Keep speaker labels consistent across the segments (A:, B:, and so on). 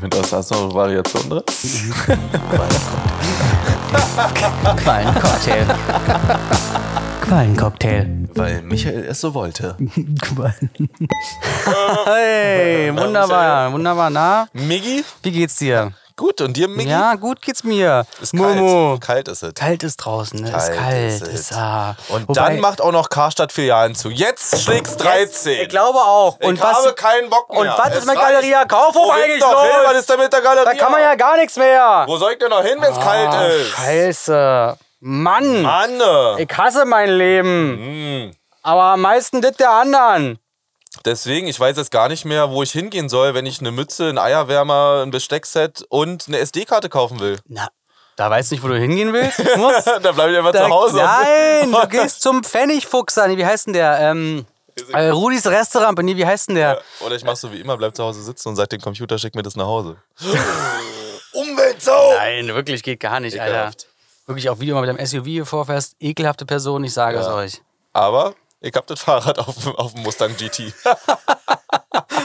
A: Mit was hast du noch Variation drin?
B: Quallencocktail. Quallencocktail.
A: Weil Michael es so wollte.
B: Quallen. Hey, wunderbar, wunderbar. Na,
A: Miggi?
B: wie geht's dir?
A: Gut, und dir, Miggi?
B: Ja, gut geht's mir.
A: Ist kalt.
B: Momo.
A: Kalt ist es.
B: Kalt ist draußen, ne? ist
A: Kalt
B: kalt.
A: ist.
B: Ist, ah.
A: Und
B: Wobei-
A: dann macht auch noch Karstadt-Filialen zu. Jetzt schlägt's 13.
B: Ich glaube auch. Und
A: ich
B: was,
A: habe keinen Bock mehr.
B: und was
A: Es
B: ist mit. Galeria Kaufhof
A: Wo geht's
B: eigentlich
A: noch
B: los?
A: hin? Was ist denn mit der Galeria?
B: da kann man ja gar nichts mehr.
A: Wo soll ich denn noch hin, wenn es kalt
B: Ah,
A: ist?
B: Scheiße. Mann.
A: Mann.
B: Ich hasse mein Leben.
A: Hm.
B: Aber am meisten das der anderen.
A: Deswegen, ich weiß jetzt gar nicht mehr, wo ich hingehen soll, wenn ich eine Mütze, einen Eierwärmer, ein Besteckset und eine SD-Karte kaufen will.
B: Na, da weißt du nicht, wo du hingehen willst? Du
A: da bleibe ich einfach
B: da,
A: zu Hause.
B: Nein, du gehst zum Pfennigfuchser. Nee, wie heißt denn der? Ähm, äh, Rudis Restaurant. Nee, wie heißt denn der?
A: Oder ich mach so wie immer, bleib zu Hause sitzen und sag dem Computer, schick mir das nach Hause. Umweltsau!
B: Nein, wirklich geht gar nicht, Alter.
A: Ekelhaft.
B: Wirklich auch wieder mal mit dem SUV hier vorfährst. Ekelhafte Person, ich sage es
A: Ja.
B: euch.
A: Aber ich hab das Fahrrad auf, dem- auf dem Mustang GT.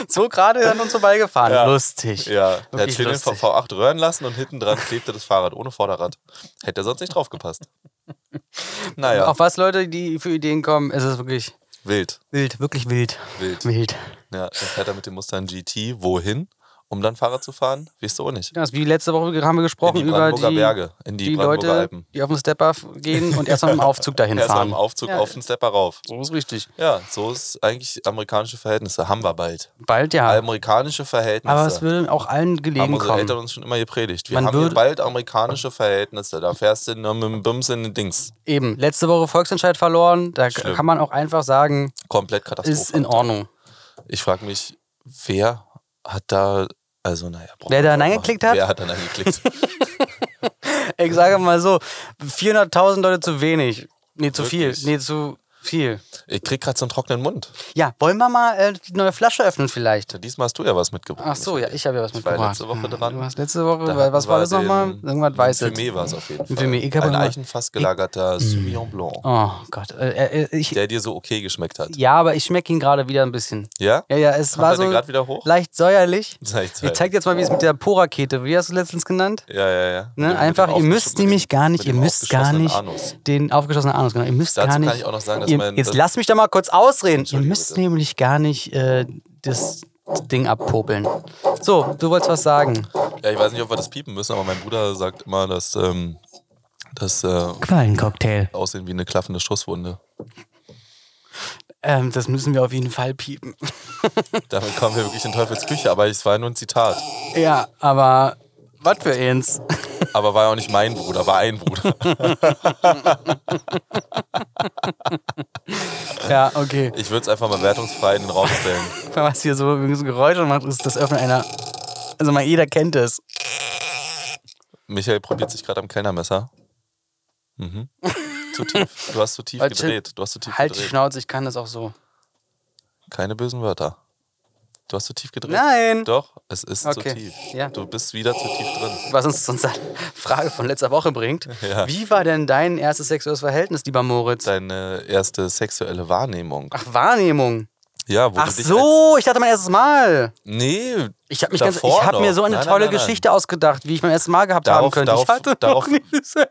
B: So gerade an uns vorbeigefahren.
A: Ja.
B: Lustig.
A: Ja, der hat schön den
B: lustig.
A: V8 röhren lassen und hinten dran klebte das Fahrrad ohne Vorderrad. Hätte er sonst nicht draufgepasst. Naja,
B: Auf was Leute, die für Ideen kommen, ist es wirklich
A: wild.
B: wild, wirklich wild.
A: Wild.
B: Wild.
A: Ja, dann fährt er mit dem Mustang GT wohin? Um dann Fahrrad zu fahren? Weißt du auch nicht.
B: Ja, das ist wie letzte Woche haben wir gesprochen
A: die
B: über
A: Brandenburger
B: die,
A: Berge, in die
B: die
A: Brandenburger
B: Leute,
A: Alpen.
B: die auf den Stepper gehen und erst mal dem Aufzug dahin
A: Erst mal
B: fahren.
A: im Aufzug
B: Ja.
A: auf den Stepper rauf.
B: So ist richtig.
A: Ja, so ist eigentlich amerikanische Verhältnisse. Haben wir bald.
B: Bald ja.
A: Amerikanische Verhältnisse.
B: Aber es würde auch allen
A: haben
B: gelegen
A: unsere Eltern
B: kommen.
A: uns schon immer gepredigt. Wir
B: Man
A: haben hier bald amerikanische Verhältnisse. Da fährst du nur mit dem Bums in den Dings.
B: Eben, letzte Woche Volksentscheid verloren. Da
A: Schlimm.
B: kann man auch einfach sagen,
A: Komplett Katastrophe.
B: ist in Ordnung.
A: Ich frage mich, wer hat da, also naja.
B: Wer da
A: nicht
B: Nein
A: machen.
B: geklickt hat?
A: Wer hat da Nein geklickt?
B: Ich sage mal so, 400.000 Leute zu wenig. Nee, zu
A: Wirklich?
B: viel. Nee, zu viel.
A: ich krieg gerade so einen trockenen Mund.
B: Ja, wollen wir mal äh, die neue Flasche öffnen vielleicht?
A: Diesmal hast du ja was mitgebracht.
B: Ach so, ja, ich habe ja was
A: Ich war
B: mitgebracht.
A: letzte Woche
B: Ja,
A: dran.
B: Du warst letzte Woche,
A: Da
B: was war das nochmal? Irgendwas Weißes.
A: Fumé war es auf jeden Fall.
B: Fumé. Ich hab
A: Ein eichenfass gelagerter Sauvignon Blanc,
B: Oh Gott. Äh, äh, ich,
A: der dir so okay geschmeckt hat.
B: ja, aber ich schmecke ihn gerade wieder ein bisschen.
A: Ja?
B: Ja, ja, es
A: Kommt
B: war so
A: wieder hoch?
B: leicht säuerlich.
A: Sag ich
B: Ich zeig dir jetzt mal, wie es mit der Pora-Kete, wie hast du es letztens genannt?
A: Ja, ja, ja.
B: Ne? Einfach, ihr müsst nämlich gar nicht, ihr müsst gar nicht den aufgeschlossenen Anus, genau. Ihr müsst
A: Dazu
B: gar
A: kann
B: nicht.
A: ich auch noch sagen,
B: ihr,
A: mein-
B: jetzt lasst mich da mal kurz ausreden. Ihr müsst
A: bitte.
B: nämlich gar nicht äh, das Ding abpopeln. So, du wolltest was sagen.
A: Ja, ich weiß nicht, ob wir das piepen müssen, aber mein Bruder sagt immer, dass ähm, das äh,
B: Quallencocktail.
A: aussehen wie eine klaffende Schusswunde.
B: Ähm, das müssen wir auf jeden Fall piepen.
A: Damit kommen wir wirklich in Teufels Küche, aber es war nur ein Zitat.
B: ja, aber was für eins?
A: Aber war ja auch nicht mein Bruder, war ein Bruder.
B: ja, okay.
A: Ich würde es einfach mal wertungsfrei in den Raum stellen.
B: Was hier so, so Geräusche macht, ist das Öffnen einer. Also mal jeder kennt es.
A: Michael probiert sich gerade am Kellnermesser. Mhm. Zu tief. Du hast zu tief gedreht. Du hast zu tief
B: Halt die
A: gedreht.
B: Schnauze, ich kann das auch so.
A: Keine bösen Wörter. Du hast zu tief gedreht.
B: Nein.
A: Doch, es ist zu
B: Okay.
A: tief.
B: Ja.
A: Du bist wieder zu tief drin.
B: Was uns zu unserer Frage von letzter Woche bringt.
A: Ja.
B: Wie war denn dein erstes sexuelles Verhältnis, lieber Moritz?
A: Deine erste sexuelle Wahrnehmung.
B: Ach, Wahrnehmung.
A: Ja, wo
B: Ach so, ich dachte mein erstes Mal.
A: Nee,
B: Ich habe ich habe mir so eine
A: Nein,
B: tolle
A: nein, nein.
B: Geschichte ausgedacht, wie ich mein erstes Mal gehabt haben
A: Darauf-
B: könnte. ich
A: darauf-
B: hatte
A: darauf-
B: noch nie Sex.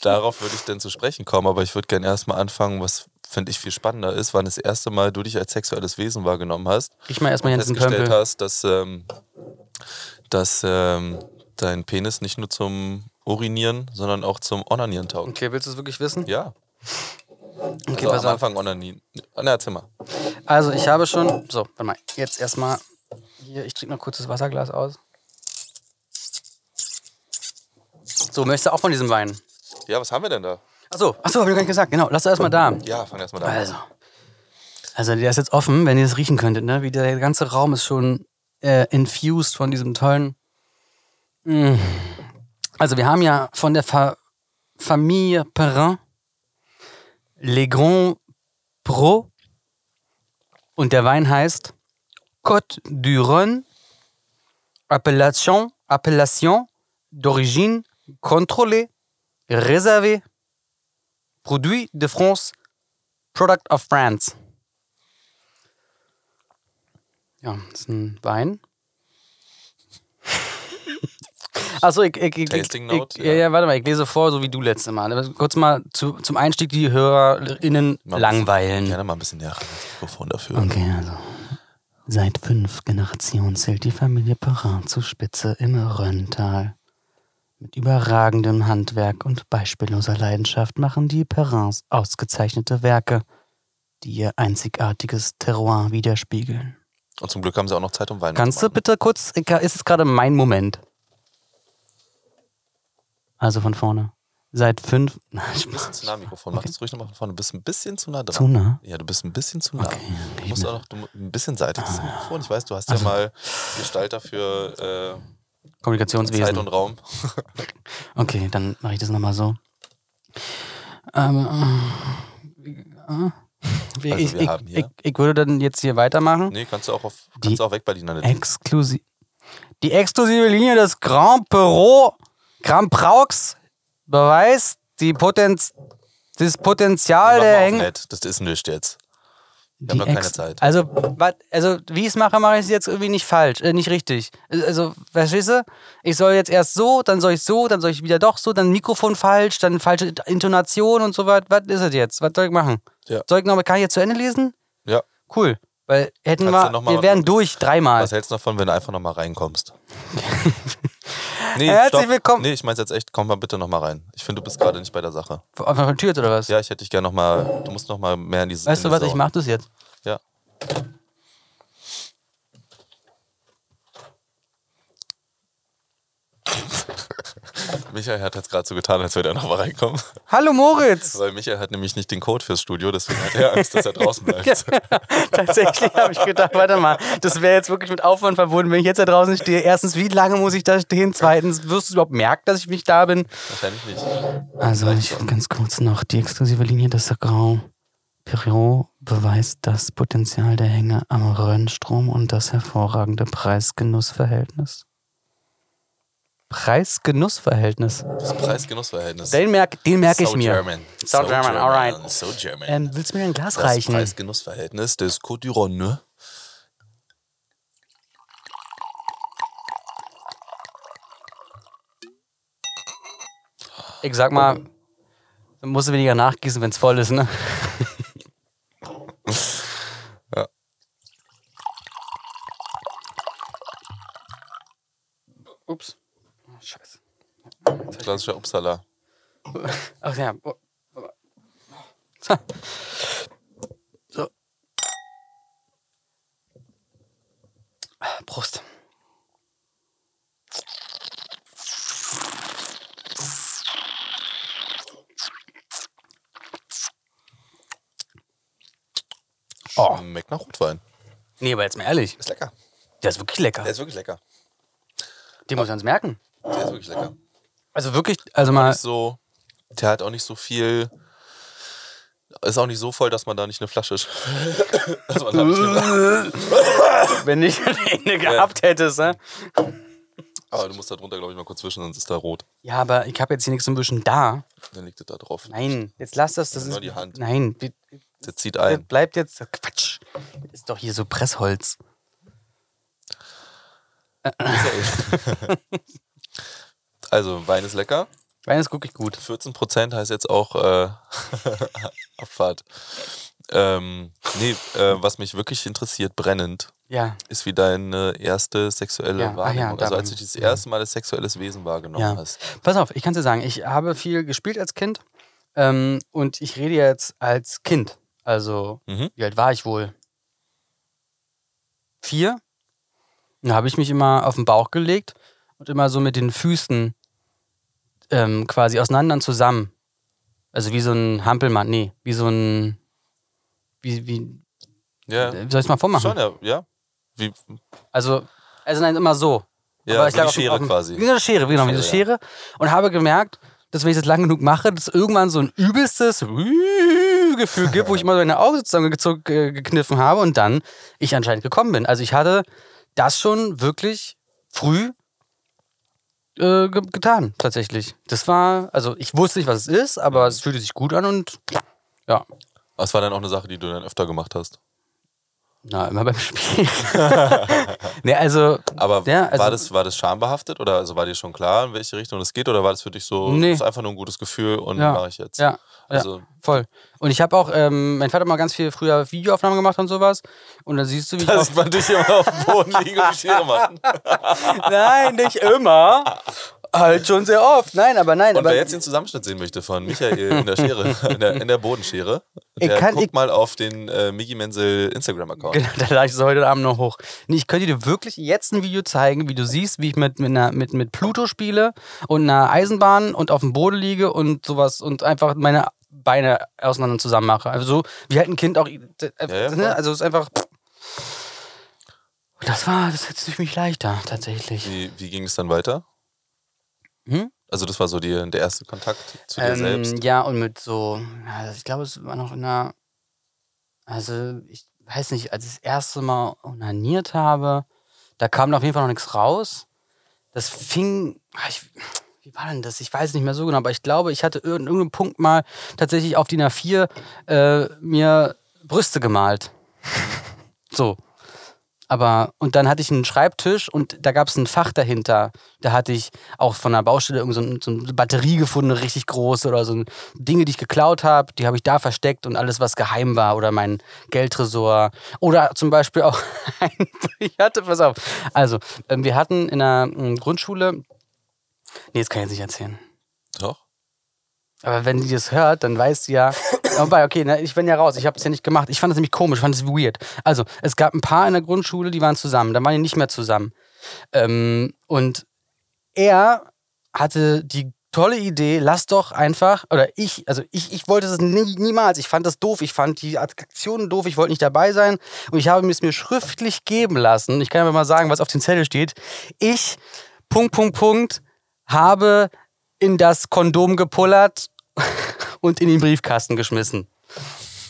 A: Darauf würde ich denn zu sprechen kommen, aber ich würde gerne erstmal anfangen, was finde ich viel spannender ist, wann das erste Mal du dich als sexuelles Wesen wahrgenommen hast.
B: Ich mal erstmal Jensen
A: festgestellt
B: Pömpel.
A: hast, dass, ähm, dass ähm, dein Penis nicht nur zum Urinieren, sondern auch zum Onanieren taugt.
B: Okay, willst du es wirklich wissen?
A: Ja.
B: Okay,
A: Also
B: pass
A: am
B: auf.
A: Anfang Onanieren. Na, erzähl mal.
B: Also, ich habe schon. So, warte mal. Jetzt erstmal. Hier, ich trinke noch kurz das Wasserglas aus. So, möchtest du auch von diesem Wein?
A: Ja, was haben wir denn da?
B: Achso, achso, habe ich gar nicht gesagt. Genau, lass erstmal da.
A: Ja, fang erstmal da.
B: Also. Also, der ist jetzt offen, wenn ihr es riechen könntet, ne? Wie der ganze Raum ist schon äh, infused von diesem tollen. Mm. Also, wir haben ja von der Fa Familie Perrin Les Grands Pro und der Wein heißt Côte du Rhône, Appellation, Appellation d'origine contrôlée, réservée, Produit de France, Product of France. Ja, das ist ein Wein. Achso, ich, ich, ich,
A: Tasting Note,
B: ich, ja.
A: ja.
B: warte mal, ich lese vor, so wie du letztes Mal. Kurz mal zu, zum Einstieg die HörerInnen
A: Mal
B: langweilen.
A: Bisschen, gerne mal ein bisschen näher Mikrofon dafür.
B: Okay, also. Seit fünf Generationen zählt die Familie Perrin zur Spitze im Rönntal. Mit überragendem Handwerk und beispielloser Leidenschaft machen die Perrins ausgezeichnete Werke, die ihr einzigartiges Terroir widerspiegeln.
A: Und zum Glück haben sie auch noch Zeit, um Wein
B: Kannst
A: zu
B: du bitte kurz, ist es gerade mein Moment? Also von vorne. Seit fünf. Nein,
A: Ein bisschen zu nah am Mikrofon. Mach das ruhig nochmal von vorne. Du bist ein bisschen zu nah dran.
B: Zu nah?
A: Ja, du bist ein bisschen zu nah.
B: Okay,
A: Du
B: ich
A: musst auch noch ein bisschen seitlich das Mikrofon. Ich weiß, du hast
B: Also-
A: ja mal Gestalter für äh, Zeit
B: Kommunikationswesen.
A: und Raum.
B: Okay, dann mache ich das nochmal so. Ähm, äh, äh, wie-
A: Also
B: ich,
A: wir
B: ich,
A: haben hier-
B: ich, ich würde dann jetzt hier weitermachen.
A: Nee, kannst du auch auf kannst du auch weg bei Berliner
B: Exklusiv. Die exklusive Linie des Grand Perrault Grand Praux beweist die Potenz, das Potenzial der Häng
A: nett. Das ist nichts jetzt. Wir haben
B: Die
A: noch keine Zeit.
B: Also, wat, also wie ich es mache, mache ich es jetzt irgendwie nicht falsch, äh, nicht richtig. Also, verstehst du? Ich soll jetzt erst so, dann soll ich so, dann soll ich wieder doch so, dann Mikrofon falsch, dann falsche Intonation und so weiter. Was ist es jetzt? Was soll ich machen?
A: Ja.
B: Soll ich noch, kann ich jetzt zu Ende lesen?
A: Ja.
B: Cool. Weil hätten
A: Kannst
B: wir,
A: noch mal-
B: wir wären durch dreimal.
A: Was hältst du davon, wenn du einfach nochmal reinkommst? nee,
B: Herzlich
A: stopp.
B: willkommen.
A: Nee, ich mein's jetzt echt, komm mal bitte nochmal rein. Ich finde, du bist gerade nicht bei der Sache.
B: Einfach von Tür oder was?
A: Ja, ich hätte dich gerne nochmal, du musst nochmal mehr in dieses.
B: weißt
A: in
B: du was,
A: die
B: ich mach das jetzt.
A: Ja. Michael hat jetzt gerade so getan, als würde er nochmal reinkommen.
B: Hallo Moritz!
A: Weil Michael hat nämlich nicht den Code fürs Studio, deswegen hat er Angst, dass er draußen bleibt.
B: Tatsächlich habe ich gedacht, warte mal, das wäre jetzt wirklich mit Aufwand verbunden, wenn ich jetzt da draußen stehe. Erstens, wie lange muss ich da stehen? Zweitens, wirst du überhaupt merken, dass ich nicht da bin?
A: Wahrscheinlich nicht.
B: Also, ich, ganz kurz noch, die exklusive Linie des Grand Perriot beweist das Potenzial der Hänge am Rönnstrom und das hervorragende Preis-Genuss-Verhältnis. Preis-Genuss-Verhältnis.
A: Das Preis-Genuss-Verhältnis.
B: Den, merk, den merke ich
A: so
B: mir.
A: German.
B: So German, alright.
A: So German.
B: Ähm, willst du mir ein Glas
A: das
B: reichen?
A: Preis-Genuss-Verhältnis des Côte du Rhône.
B: Ich sag mal, dann musst du weniger nachgießen, wenn es voll ist, ne?
A: Ja.
B: Ups. Oh, Scheiße.
A: Klassischer Upsala.
B: Ach ja. Oh. So. so. Prost.
A: Oh. Schmeckt nach Rotwein.
B: Nee, aber jetzt mal ehrlich,
A: Ist lecker.
B: der ist wirklich lecker.
A: Der ist wirklich lecker.
B: Den muss man uns merken.
A: Der ist wirklich lecker.
B: Also wirklich, also mal,
A: Nicht so, der hat auch nicht so viel. Ist auch nicht so voll, dass man da nicht eine Flasche. sch- also man nicht
B: wenn ich eine gehabt hättest, ne?
A: aber du musst da drunter, glaube ich, mal kurz wischen, sonst ist da rot.
B: Ja, aber ich habe jetzt hier nichts zum Wischen da.
A: Dann liegt es da drauf.
B: Nein, jetzt lass das. Das
A: Nur
B: ist
A: die Hand.
B: Nein,
A: Der zieht ein.
B: bleibt jetzt. Quatsch. Das ist doch hier so Pressholz.
A: Also, Wein ist lecker.
B: Wein ist wirklich gut.
A: 14% heißt jetzt auch äh, Abfahrt. Ähm, nee, äh, was mich wirklich interessiert, brennend,
B: Ja,
A: ist wie deine erste sexuelle
B: Ja, ah ja,
A: Wahrnehmung. also als du das erste Mal das sexuelles Wesen wahrgenommen
B: ja.
A: hast.
B: Pass auf, ich kann dir sagen, ich habe viel gespielt als Kind ähm, und ich rede jetzt als Kind. Also,
A: Mhm.
B: wie alt war ich wohl? Vier. Da habe ich mich immer auf den Bauch gelegt und immer so mit den Füßen ähm, quasi auseinander und zusammen. Also wie so ein Hampelmann, nee, wie so ein. Wie, wie,
A: Ja,
B: wie soll ich es mal vormachen?
A: schon, ja. ja. Wie,
B: Also, also nein, immer so.
A: ja,
B: Aber ich lag
A: die
B: auf
A: Schere
B: auf dem-
A: quasi.
B: Wie eine Schere, genau, wie eine
A: Schere,
B: Schere. Und habe gemerkt, dass wenn ich das lang genug mache, dass es irgendwann so ein übelstes Gefühl gibt, wo ich immer meine Augen zusammengezog- äh, gekniffen habe und dann ich anscheinend gekommen bin. Also ich hatte das schon wirklich früh äh, ge getan, tatsächlich. Das war, also ich wusste nicht, was es ist, aber es fühlte sich gut an und ja.
A: Das war dann auch eine Sache, die du dann öfter gemacht hast.
B: Na, immer beim Spiel. nee, also.
A: Aber
B: Ja, also-
A: war, das, war das schambehaftet oder also war dir schon klar, in welche Richtung das geht? Oder war das für dich so,
B: Nee.
A: das ist einfach nur ein gutes Gefühl und
B: Ja.
A: mache ich jetzt?
B: Ja,
A: Also,
B: voll. Und ich habe auch, ähm, mein Vater hat mal ganz viel früher Videoaufnahmen gemacht und sowas. Und dann siehst du, wie ich
A: da sieht man dich immer auf dem Boden liegen und die Schere machen.
B: Nein, nicht immer. Halt schon sehr oft. Nein, aber nein.
A: Und
B: aber
A: wer jetzt den Zusammenschnitt sehen möchte von Michael in der Schere, in der, in der Bodenschere,
B: Ich
A: der
B: kann-
A: guckt
B: ich-
A: mal auf den äh, Migi Menzel Instagram-Account.
B: Genau, da lade ich es heute Abend noch hoch. Nee, ich könnte dir wirklich jetzt ein Video zeigen, wie du siehst, wie ich mit, mit, einer, mit, mit Pluto spiele und einer Eisenbahn und auf dem Boden liege und sowas und einfach meine Beine auseinander zusammen mache. Also so, wie halt ein Kind auch. Äh,
A: ja,
B: ne? Also es ist einfach. Das war, das setzt sich mich leichter, tatsächlich.
A: Wie, wie ging es dann weiter?
B: Hm?
A: Also das war so die, der erste Kontakt zu dir
B: Ähm,
A: selbst.
B: ja, und mit so, also ich glaube, es war noch in einer, also ich weiß nicht, als ich das erste Mal onaniert habe, da kam auf jeden Fall noch nichts raus. Das fing, ah, ich, wie war denn das? Ich weiß nicht mehr so genau, aber ich glaube, ich hatte an irgendeinem Punkt mal tatsächlich auf DIN A4 äh, mir Brüste gemalt. so. Aber, und dann hatte ich einen Schreibtisch und da gab es ein Fach dahinter. Da hatte ich auch von der Baustelle irgend so, ein- so eine Batterie gefunden, richtig große oder so Dinge, die ich geklaut habe, die habe ich da versteckt und alles, was geheim war oder mein Geldtresor. Oder zum Beispiel auch ein, ich hatte, pass auf, also, ähm, wir hatten in der ähm, Grundschule, nee, das kann ich jetzt nicht erzählen.
A: Doch?
B: Aber wenn die das hört, dann weiß sie ja. Wobei, okay, ne, ich bin ja raus. Ich habe es ja nicht gemacht. Ich fand das nämlich komisch, ich fand es weird. Also, es gab ein paar in der Grundschule, die waren zusammen. Dann waren die nicht mehr zusammen. Ähm, und er hatte die tolle Idee, lass doch einfach, oder ich, also ich, ich wollte das nie, niemals. Ich fand das doof. Ich fand die Attraktionen doof. Ich wollte nicht dabei sein. Und ich habe es mir schriftlich geben lassen. Ich kann aber mal sagen, was auf dem Zettel steht. Ich, Punkt, Punkt, Punkt, habe in das Kondom gepullert und in den Briefkasten geschmissen.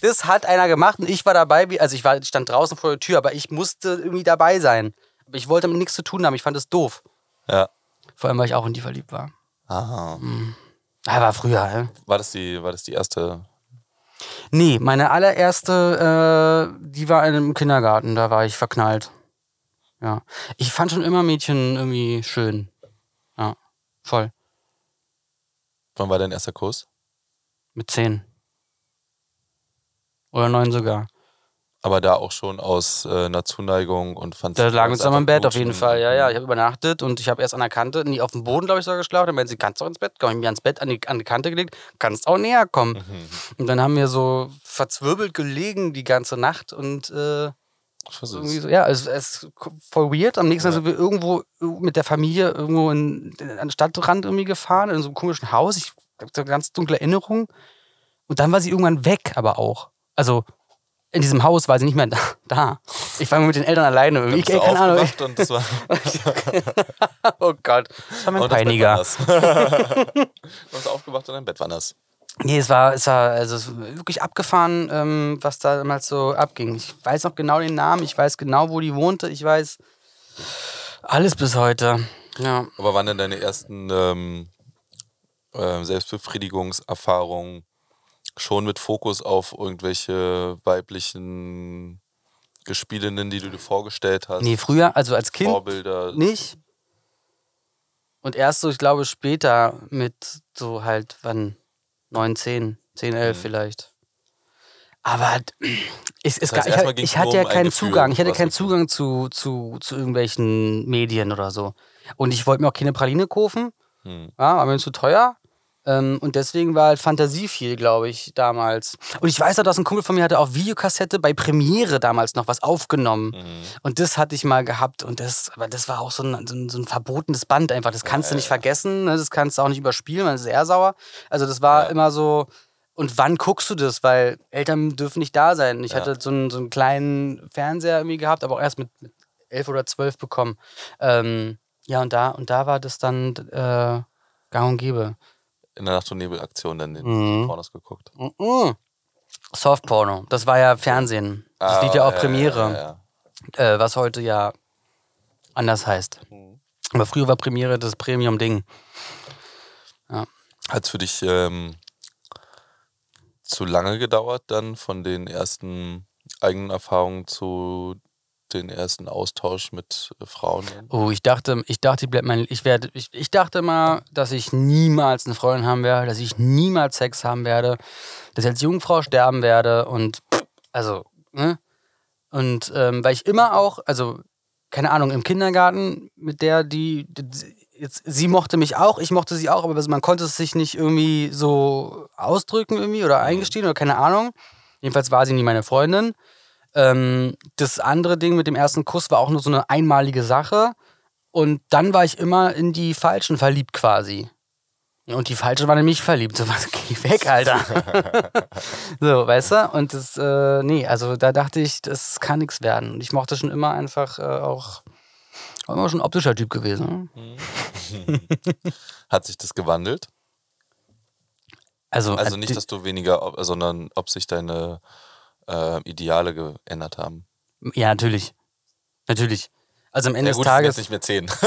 B: Das hat einer gemacht und ich war dabei, wie- also ich war, stand draußen vor der Tür, aber ich musste irgendwie dabei sein. Aber ich wollte damit nichts zu tun haben, ich fand es doof.
A: Ja.
B: Vor allem, weil ich auch in die verliebt war.
A: Aha.
B: Ah, war früher, hä?
A: War das die, war das die erste?
B: Nee, meine allererste, äh, die war in einem Kindergarten, da war ich verknallt. Ja. Ich fand schon immer Mädchen irgendwie schön. Ja, voll.
A: Wann war dein erster Kuss?
B: Mit zehn. Oder neun sogar.
A: Aber da auch schon aus äh, einer Zuneigung und fand
B: Da lagen wir zusammen im Bett auf jeden Fall. Ja, ja. Ich
A: ja.
B: habe übernachtet und ich habe erst an der Kante, nie auf dem Boden, glaube ich, sogar geschlafen. Dann meinte sie, kannst du auch ins Bett? Komm ich mir ans Bett, an die, an die Kante gelegt, kannst auch näher kommen.
A: Mhm.
B: Und dann haben wir so verzwirbelt gelegen die ganze Nacht und äh, so, ja, es ist voll weird. Am nächsten Tag sind wir irgendwo mit der Familie irgendwo in, an den Stadtrand irgendwie gefahren, in so einem komischen Haus. Ich so ganz dunkle Erinnerungen. Und dann war sie irgendwann weg, aber auch. Also in diesem Haus war sie nicht mehr da. da. Ich war mit den Eltern alleine. Irgendwie. Ich,
A: du
B: keine Ahnung.
A: und das war,
B: Oh Gott. Das war mein
A: und
B: Peiniger.
A: du bist aufgewacht und dein Bett war nass.
B: Nee, es war, es war, also es war wirklich abgefahren, ähm, was da damals so abging. Ich weiß noch genau den Namen, ich weiß genau, wo die wohnte, ich weiß alles bis heute. Ja.
A: Aber wann denn deine ersten ähm, äh, Selbstbefriedigungserfahrungen schon mit Fokus auf irgendwelche weiblichen Gespielinnen, die du dir vorgestellt hast?
B: Nee, früher, also als Kind
A: Vorbilder.
B: nicht. Und erst so, ich glaube, später mit so halt, wann? 9, 10, 10, 11
A: Mhm.
B: vielleicht. Aber halt, es
A: Das heißt,
B: gar, ich, ich hatte ja
A: ein
B: keinen Zugang. Ich hatte keinen Zugang zu, zu, zu irgendwelchen Medien oder so. Und ich wollte mir auch keine Praline kaufen.
A: Hm.
B: Ja, war mir zu teuer. Ähm, und deswegen war halt Fantasie viel, glaube ich, damals. Und ich weiß auch, dass ein Kumpel von mir hatte auf Videokassette bei Premiere damals noch was aufgenommen.
A: Mhm.
B: Und das hatte ich mal gehabt. Und das, aber das war auch so ein, so ein, so ein verbotenes Band einfach. Das kannst du nicht vergessen, ne? das kannst du auch nicht überspielen, man ist eher sauer. Also das war
A: Ja.
B: immer so. Und wann guckst du das? Weil Eltern dürfen nicht da sein. Ich
A: Ja.
B: hatte so einen, so einen kleinen Fernseher irgendwie gehabt, aber auch erst mit, mit elf oder zwölf bekommen. Ähm, ja, und da, und da war das dann äh, gang und gäbe.
A: In der Nacht- und Nebel-Aktion dann den
B: Mhm.
A: Pornos geguckt.
B: Mhm. Softporno, das war ja Fernsehen. Das lief ja
A: Ah,
B: auf Premiere,
A: Ja, ja.
B: Äh, was heute ja anders heißt.
A: Mhm.
B: Aber früher war Premiere das Premium-Ding.
A: Hat es für dich ähm, zu lange gedauert, dann von den ersten eigenen Erfahrungen zu den ersten Austausch mit äh, Frauen?
B: Oh, ich dachte, ich dachte, ich bleib mein, ich werde, ich, ich dachte mal, dass ich niemals eine Freundin haben werde, dass ich niemals Sex haben werde, dass ich als Jungfrau sterben werde und also, ne? Und ähm, weil ich immer auch, also keine Ahnung, im Kindergarten mit der, die, die jetzt, sie mochte mich auch, ich mochte sie auch, aber man konnte es sich nicht irgendwie so ausdrücken irgendwie oder eingestehen oder keine Ahnung. Jedenfalls war sie nie meine Freundin. Ähm, das andere Ding mit dem ersten Kuss war auch nur so eine einmalige Sache. Und dann war ich immer in die Falschen verliebt quasi. Und die Falsche war nämlich verliebt. So was, geh weg, Alter. so, weißt du? Und das, äh, nee, also da dachte ich, das kann nichts werden. Und ich mochte schon immer einfach äh, auch, war immer schon ein optischer Typ gewesen.
A: Hat sich das gewandelt?
B: Also,
A: Also
B: äh,
A: nicht, dass du weniger, sondern ob sich deine äh, Ideale geändert haben.
B: Ja, natürlich. Natürlich. Also am Ende
A: Ja gut,
B: des Tages.
A: jetzt nicht mehr zehn.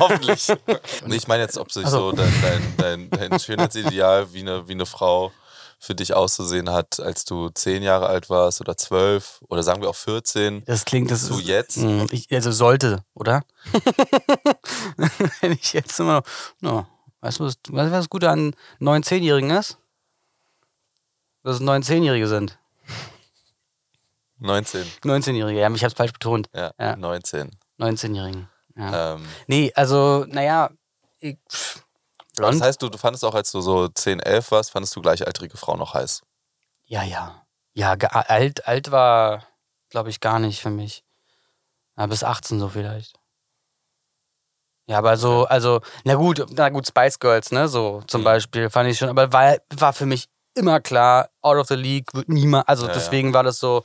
A: Hoffentlich. Ich meine jetzt, ob sich
B: Ach so.
A: dein, dein, dein, dein Schönheitsideal wie eine, wie eine Frau für dich auszusehen hat, als du zehn Jahre alt warst oder zwölf oder sagen wir auch 14.
B: Das klingt, das ist,
A: jetzt?
B: Mm, Ich, also sollte, oder? Wenn ich jetzt immer noch. No, weißt du, was, du, was das Gute an 9-, 10-Jährigen ist? Dass es 9-, 10-Jährige sind.
A: 19.
B: 19-Jährige, ja, ich hab's falsch betont.
A: Ja,
B: Ja.
A: 19.
B: 19-Jährigen. Ja.
A: Ähm,
B: Nee, also, naja, ich, blond.
A: das heißt, du, du fandest auch, als du so 10, 11 warst, fandest du gleichaltrige Frauen noch heiß.
B: Ja, ja. Ja, alt, alt war, glaube ich, gar nicht für mich. Ja, bis 18 so vielleicht. Ja, aber so, also, na gut, na gut, Spice Girls, ne, so zum
A: Mhm.
B: Beispiel, fand ich schon, aber war, war für mich immer klar, out of the league, wird niemand, also
A: Ja, ja.
B: deswegen war das so,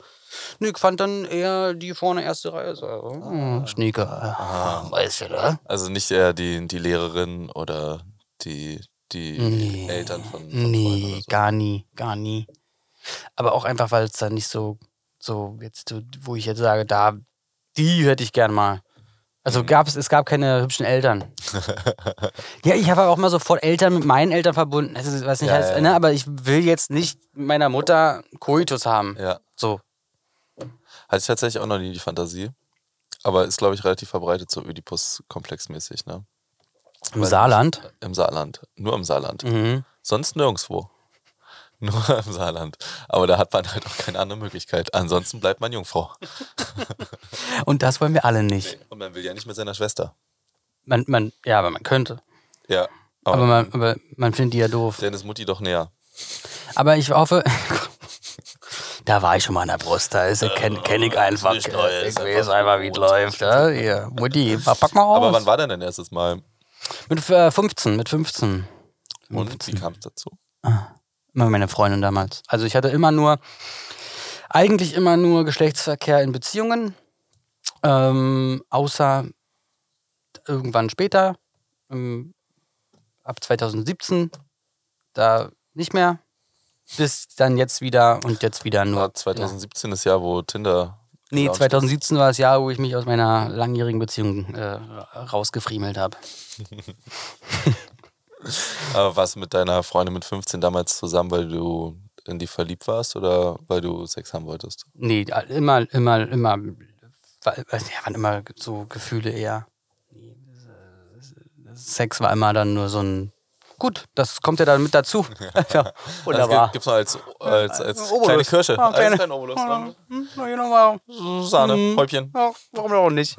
B: nö, ich fand dann eher die vorne erste Reihe so, oh, Schneeker,
A: Ah.
B: weißt du, ne?
A: Also nicht eher die, die Lehrerin oder die, die
B: Nee.
A: Eltern von, von
B: Nee,
A: so.
B: gar nie, gar nie. Aber auch einfach, weil es dann nicht so, so jetzt, wo ich jetzt sage, da, die hätte ich gern mal. Also
A: Mhm.
B: gab es, es gab keine hübschen Eltern. ja, ich habe aber auch mal sofort Eltern mit meinen Eltern verbunden. Also, weiß nicht,
A: Ja,
B: heißt,
A: ja.
B: Ne, aber ich will jetzt nicht meiner Mutter Koitus haben.
A: Ja.
B: So.
A: Hatte ich tatsächlich auch noch nie die Fantasie. Aber ist, glaube ich, relativ verbreitet, so Oedipus-komplexmäßig, ne?
B: Im
A: Weil-
B: Saarland.
A: Im Saarland. Nur im Saarland.
B: Mhm.
A: Sonst nirgendwo. Nur im Saarland. Aber da hat man halt auch keine andere Möglichkeit. Ansonsten bleibt man Jungfrau.
B: Und das wollen wir alle nicht.
A: Und man will ja nicht mit seiner Schwester.
B: Man, man, ja, aber man könnte.
A: Ja. Aber,
B: Aber man, aber man findet die ja doof.
A: dann ist Mutti doch näher.
B: Aber ich hoffe, da war ich schon mal an der Brust, da ist kenne kenn ich einfach. ich weiß
A: einfach
B: wie es läuft. Ja? Hier, Mutti, pack mal aus.
A: Aber wann war denn dein erstes Mal?
B: mit äh, 15, mit 15.
A: Und wie kam es dazu?
B: Immer meine Freundin damals. Also ich hatte immer nur, eigentlich immer nur Geschlechtsverkehr in Beziehungen. Ähm, außer irgendwann später, ähm, ab 2017, da nicht mehr. Bis dann jetzt wieder und jetzt wieder nur.
A: Ja, 2017 ist Jahr, wo Tinder.
B: Nee,
A: gelauncht
B: 2017 war das Jahr, wo ich mich aus meiner langjährigen Beziehung äh, rausgefriemelt habe.
A: Aber warst du mit deiner Freundin mit 15 damals zusammen, weil du in die verliebt warst oder weil du Sex haben wolltest?
B: Nee, immer, immer, immer, war, ja, waren immer so Gefühle eher. Nee, Sex war immer dann nur so ein. Gut, das kommt ja dann mit dazu. ja, wunderbar.
A: Gibt es als, als, als kleine Kirsche.
B: Ah,
A: Als
B: kleine-
A: kleinen Obolus.
B: Hm, hier nochmal.
A: Sahne,
B: Mhm.
A: Häubchen.
B: Ja, warum auch nicht?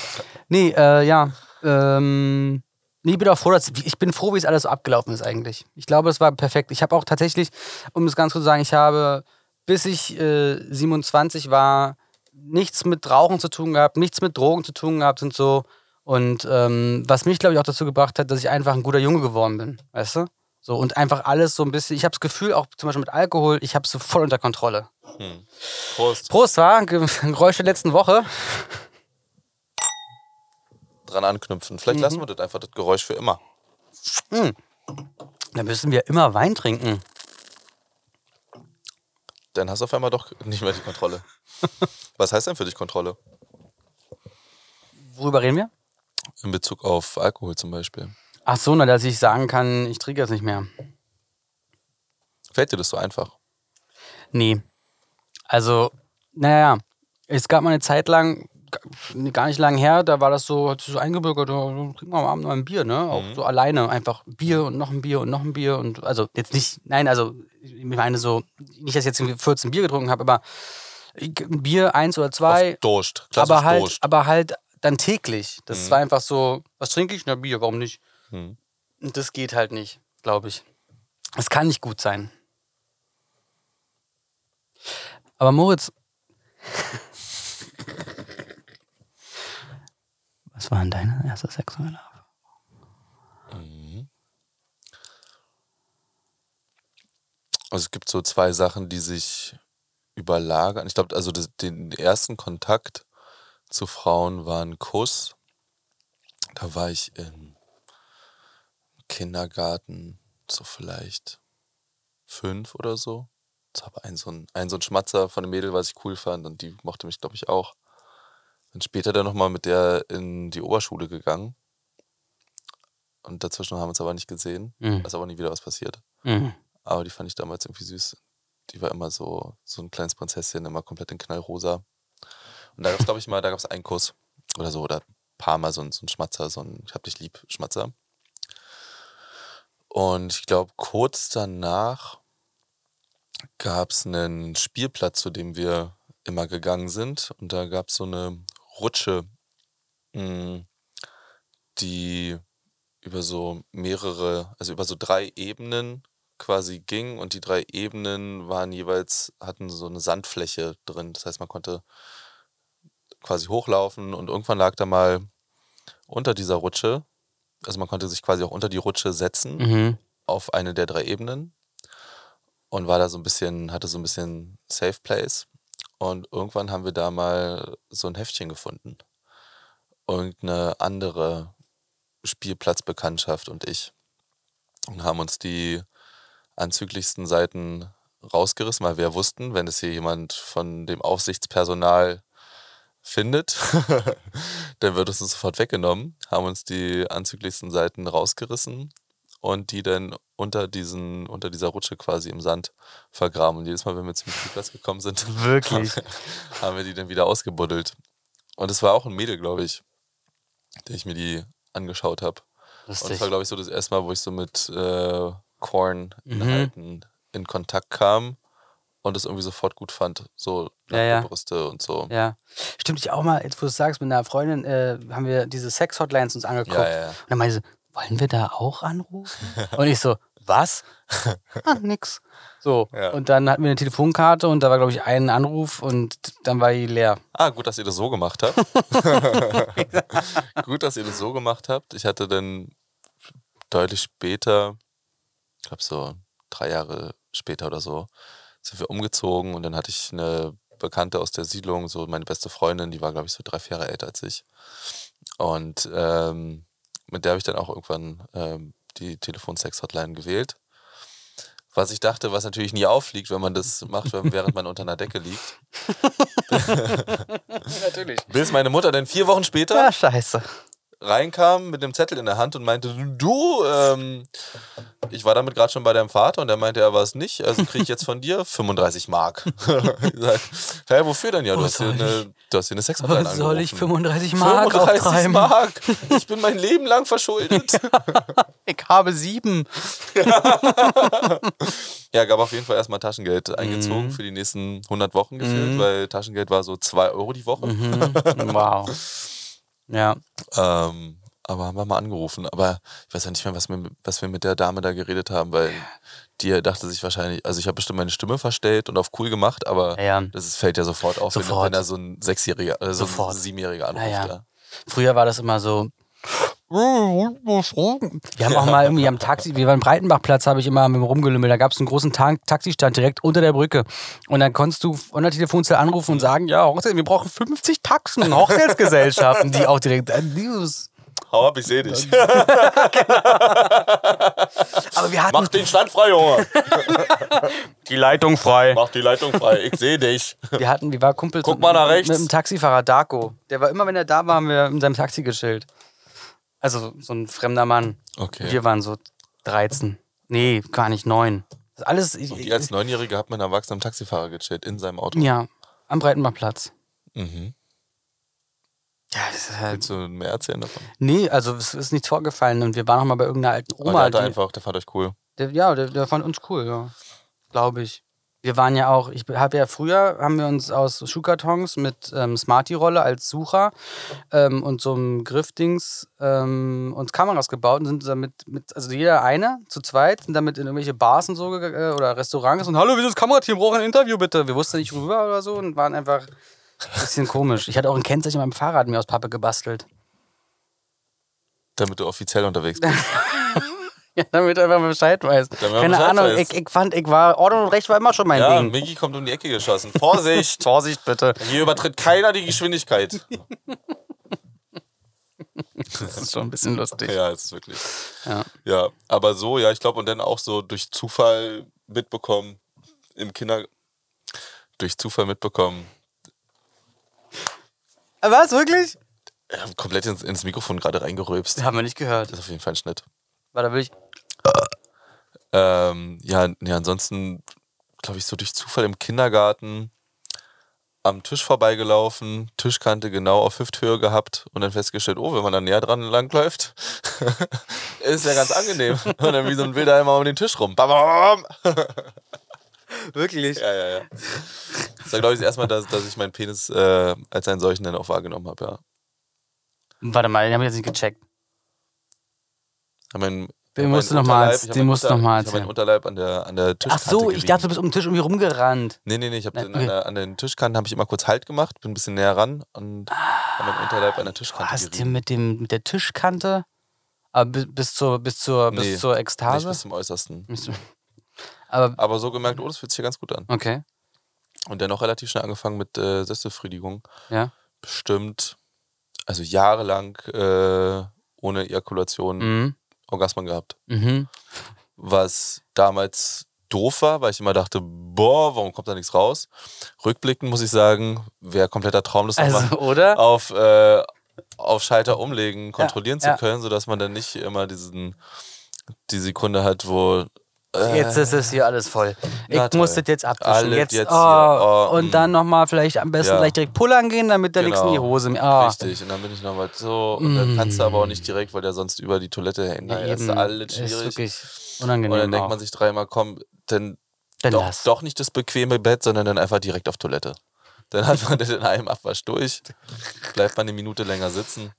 B: nee, äh, ja. Ähm, nee, ich bin auch froh, dass, ich bin froh, wie es alles so abgelaufen ist eigentlich. Ich glaube, es war perfekt. Ich habe auch tatsächlich, um es ganz kurz zu sagen, ich habe, bis ich äh, 27 war, nichts mit Rauchen zu tun gehabt, nichts mit Drogen zu tun gehabt und so. Und ähm, was mich, glaube ich, auch dazu gebracht hat, dass ich einfach ein guter Junge geworden bin, weißt du? So, und einfach alles so ein bisschen, ich habe das Gefühl, auch zum Beispiel mit Alkohol, ich habe es so voll unter Kontrolle.
A: Hm. Prost.
B: Prost, war Ge- Geräusch der letzten Woche.
A: Dran anknüpfen.
B: Mhm.
A: Vielleicht lassen wir das einfach, das Geräusch für immer.
B: Da müssen wir immer Wein trinken.
A: Dann hast du auf einmal doch nicht mehr die Kontrolle. Was heißt denn für dich Kontrolle?
B: Worüber reden wir?
A: In Bezug auf Alkohol zum Beispiel.
B: Ach so, na, dass ich sagen kann, ich trinke jetzt nicht mehr.
A: Fällt dir das so einfach?
B: Nee. Also, naja, es gab mal eine Zeit lang, gar nicht lang her, da war das so, hat sich so eingebürgert, oh, trinken wir am Abend noch ein Bier, ne? Auch so alleine, einfach Bier und noch ein Bier und noch ein Bier und also jetzt nicht, nein, also ich meine so, nicht, dass ich jetzt irgendwie 14 Bier getrunken habe, aber ein Bier, eins oder zwei.
A: Klassisch
B: aber halt,
A: Durst.
B: aber halt dann täglich. Das war einfach so, was trinke ich? Na, Bier, warum nicht?
A: Mhm.
B: Und das geht halt nicht, glaube ich. Es kann nicht gut sein. Aber Moritz. Was war denn deine erste sexuelle Erfahrung?
A: Also es gibt so zwei Sachen, die sich überlagern. Ich glaube, also das, den ersten Kontakt zu Frauen war ein Kuss. Da war ich im Kindergarten, so vielleicht fünf oder so. Es war ein so ein, ein so ein Schmatzer von einem Mädel, was ich cool fand und die mochte mich, glaube ich, auch. Bin später dann nochmal mit der in die Oberschule gegangen. Und dazwischen haben wir uns aber nicht gesehen.
B: Mhm.
A: Ist aber nie wieder was passiert.
B: Mhm.
A: Aber die fand ich damals irgendwie süß. Die war immer so, so ein kleines Prinzesschen, immer komplett in Knallrosa. Und da gab es, glaube ich, mal, da gab es einen Kuss oder so, oder ein paar Mal so ein, so ein Schmatzer, so ein Ich hab dich lieb Schmatzer. Und ich glaube, kurz danach gab es einen Spielplatz, zu dem wir immer gegangen sind. Und da gab es so eine Rutsche, mh, die über so mehrere, also über so drei Ebenen quasi ging und die drei Ebenen waren jeweils, hatten so eine Sandfläche drin. Das heißt, man konnte quasi hochlaufen und irgendwann lag da mal unter dieser Rutsche, also man konnte sich quasi auch unter die Rutsche setzen
B: Mhm.
A: auf eine der drei Ebenen und war da so ein bisschen, hatte so ein bisschen Safe Place. Und irgendwann haben wir da mal so ein Heftchen gefunden. Irgendeine andere Spielplatzbekanntschaft und ich. Und haben uns die anzüglichsten Seiten rausgerissen, weil wir wussten, wenn es hier jemand von dem Aufsichtspersonal findet, dann wird es uns sofort weggenommen. Haben uns die anzüglichsten Seiten rausgerissen und die dann unter, diesen, unter dieser Rutsche quasi im Sand vergraben. Und jedes Mal, wenn wir zum Spielplatz gekommen sind,
B: Wirklich?
A: haben wir die dann wieder ausgebuddelt. Und es war auch ein Mädel, glaube ich, der ich mir die angeschaut habe. Und das war, glaube ich, so das erste Mal, wo ich so mit äh, Korn
B: Mhm.
A: in Kontakt kam und es irgendwie sofort gut fand. So
B: Ja, ja.
A: Brüste und so.
B: Ja. Stimmt, ich auch mal, jetzt wo du es sagst, mit einer Freundin äh, haben wir diese Sex-Hotlines uns angeguckt.
A: Ja, ja.
B: Und dann meinte sie, wollen wir da auch anrufen? und ich so, was? ah, nix. So.
A: Ja.
B: Und dann hatten wir eine Telefonkarte und da war, glaube ich, ein Anruf und dann war die leer.
A: Ah, gut, dass ihr das so gemacht habt. gut, dass ihr das so gemacht habt. Ich hatte dann deutlich später, ich glaube so drei Jahre später oder so, sind wir umgezogen und dann hatte ich eine Bekannte aus der Siedlung, so meine beste Freundin, die war, glaube ich, so drei, vier Jahre älter als ich. Und ähm, mit der habe ich dann auch irgendwann ähm, die Telefonsex-Hotline gewählt. Was ich dachte, was natürlich nie auffliegt, wenn man das macht, während man unter einer Decke liegt.
B: Natürlich.
A: Bis meine Mutter dann vier Wochen später
B: Ja, scheiße.
A: Reinkam mit dem Zettel in der Hand und meinte, du, ähm, ich war damit gerade schon bei deinem Vater und er meinte, er war es nicht, also kriege ich jetzt von dir 35 Mark. ich sag, hä, wofür denn? Ja, du hast hier eine, du hast hier eine Sexhotline
B: Was soll ich
A: angerufen.
B: 35 Mark
A: 35
B: auftreiben?
A: Mark. Ich bin mein Leben lang verschuldet.
B: Ich habe sieben.
A: ja, gab auf jeden Fall erstmal Taschengeld
B: Mhm.
A: eingezogen für die nächsten 100 Wochen gefühlt, weil Taschengeld war so 2 Euro die Woche.
B: Mhm. Wow. Ja.
A: Ähm, aber haben wir mal angerufen. Aber ich weiß ja nicht mehr, was wir, was wir mit der Dame da geredet haben, weil die dachte sich wahrscheinlich, also ich habe bestimmt meine Stimme verstellt und auf cool gemacht, aber
B: Ja, ja.
A: das fällt ja sofort auf, wenn-
B: Sofort.
A: Wenn, da so ein Sechsjähriger, äh, so
B: Sofort.
A: ein Siebenjähriger anruft.
B: Ja. Früher war das immer so. Wir haben auch mal irgendwie am Taxi, wir waren am Breitenbachplatz, habe ich immer mit dem rumgelümmelt. Da gab es einen großen Ta Taxistand direkt unter der Brücke. Und dann konntest du von der Telefonzelle anrufen und sagen, ja, Hochzeit, wir brauchen 50 Taxen, Hochzeitsgesellschaften, die auch direkt. Äh, News.
A: Hau ab, ich sehe dich.
B: Aber wir hatten
A: Mach den Stand frei, Junge.
B: die Leitung frei.
A: Mach die Leitung frei. Ich sehe dich.
B: Wir hatten, wir waren Kumpels
A: Guck
B: mit-
A: mal nach rechts.
B: mit dem Taxifahrer Darko. Der war immer, wenn er da war, haben wir in seinem Taxi geschillt. Also so ein fremder Mann.
A: Okay.
B: Wir waren so 13. Nee, gar nicht neun. Das alles. Ich,
A: Und die als Neunjährige hat man Erwachsenen Taxifahrer gechillt in seinem Auto.
B: ja. am Breitenbachplatz.
A: Mhm.
B: Ja, das ist halt.
A: Willst du mehr erzählen davon?
B: Nee, also es ist nichts vorgefallen und wir waren noch mal bei irgendeiner alten
A: Aber der
B: Oma. Die,
A: einfach, der fand euch cool.
B: der, ja, der, der fand uns cool, ja. Glaube ich. Wir waren ja auch, ich habe ja früher, haben wir uns aus Schuhkartons mit ähm, Smarty-Rolle als Sucher ähm, und so einem Griffdings ähm, uns Kameras gebaut und sind damit, mit, also jeder eine, zu zweit, sind damit in irgendwelche Bars und so äh, oder Restaurants und Hallo, wir sind das Kamerateam, brauchen ein Interview bitte. Wir wussten nicht rüber oder so und waren einfach ein bisschen komisch. Ich hatte auch ein Kennzeichen beim Fahrrad mir aus Pappe gebastelt.
A: Damit du offiziell unterwegs bist.
B: Ja, damit er einfach Bescheid weiß.
A: Damit
B: Keine
A: Bescheid
B: Ahnung,
A: weiß.
B: ich, ich fand, ich war, Ordnung und Recht war immer schon mein
A: ja,
B: Ding.
A: Miki kommt um die Ecke geschossen. Vorsicht!
B: Vorsicht bitte.
A: Hier übertritt keiner die Geschwindigkeit.
B: Das ist schon ein bisschen lustig.
A: Ja, es ist wirklich.
B: Ja.
A: Ja, aber so, ja, ich glaube, und dann auch so durch Zufall mitbekommen, im Kinder. Durch Zufall mitbekommen,
B: Was, wirklich?
A: ich hab komplett ins, ins Mikrofon gerade reingerülpst.
B: Haben wir nicht gehört.
A: Das ist auf jeden Fall ein Schnitt.
B: Warte, will ich.
A: Ähm, ja, ja, ansonsten, glaube ich, so durch Zufall im Kindergarten am Tisch vorbeigelaufen, Tischkante genau auf Hüfthöhe gehabt und dann festgestellt, oh, wenn man da näher dran langläuft, ist ja ganz angenehm. Und dann wie so ein Wilder immer um den Tisch rum. Bam, bam, bam.
B: Wirklich?
A: Ja, ja, ja. Das war, glaube ich, das erste Mal, dass, dass ich meinen Penis äh, als einen solchen dann auch wahrgenommen habe, ja.
B: Warte mal, den habe ich jetzt nicht gecheckt.
A: Hab mein,
B: Den
A: hab
B: musst du
A: meinen
B: noch mal
A: Unterleib-
B: erz-
A: ich hab
B: den musst du
A: Unter-
B: noch mal
A: Ich habe meinen
B: erzählen.
A: Unterleib an der, an der
B: Ach
A: Tischkante
B: so, ich
A: gerieben.
B: dachte, du bist um den Tisch irgendwie rumgerannt.
A: Nee, nee, nee, ich habe
B: Nein,
A: an, der- an den Tischkanten habe ich immer kurz Halt gemacht, bin ein bisschen näher ran und habe meinen Unterleib an der
B: Du
A: Tischkante
B: hast dir
A: gerieben.
B: mit, dem, mit der Tischkante aber bis, bis zur, bis zur, bis
A: Nee,
B: zur
A: Nicht
B: Ekstase?
A: bis zum Äußersten.
B: Nicht Aber,
A: Aber so gemerkt, oh, das fühlt sich ja ganz gut an.
B: okay,
A: Und dann auch relativ schnell angefangen mit äh, Selbstbefriedigung.
B: ja.
A: Bestimmt, also jahrelang äh, ohne Ejakulation
B: Mhm.
A: Orgasmen gehabt.
B: Mhm.
A: Was damals doof war, weil ich immer dachte, boah, warum kommt da nichts raus? Rückblickend muss ich sagen, wäre kompletter Traum, das nochmal
B: Also, oder?
A: auf, äh, auf Schalter umlegen, kontrollieren
B: ja.
A: zu können, sodass man dann nicht immer diesen, die Sekunde hat, wo
B: Jetzt ist es hier alles voll. Ich
A: Na toll.
B: muss das jetzt abwischen.
A: Alles
B: Jetzt,
A: jetzt
B: oh,
A: hier. Oh,
B: und
A: mm.
B: dann nochmal vielleicht am besten
A: Ja.
B: gleich direkt pullern gehen, damit da nichts in die
A: Genau.
B: Hose. Ah.
A: Richtig, und dann bin ich nochmal so, und dann kannst du aber auch nicht direkt, weil der sonst über die Toilette hängt.
B: Ja,
A: das ist alles
B: Ist
A: schwierig.
B: wirklich unangenehm.
A: Und dann denkt
B: auch.
A: man sich dreimal, komm, dann
B: Dann
A: doch,
B: lass.
A: doch nicht das bequeme Bett, sondern dann einfach direkt auf Toilette. Dann hat man das in einem Abwasch durch, bleibt man eine Minute länger sitzen.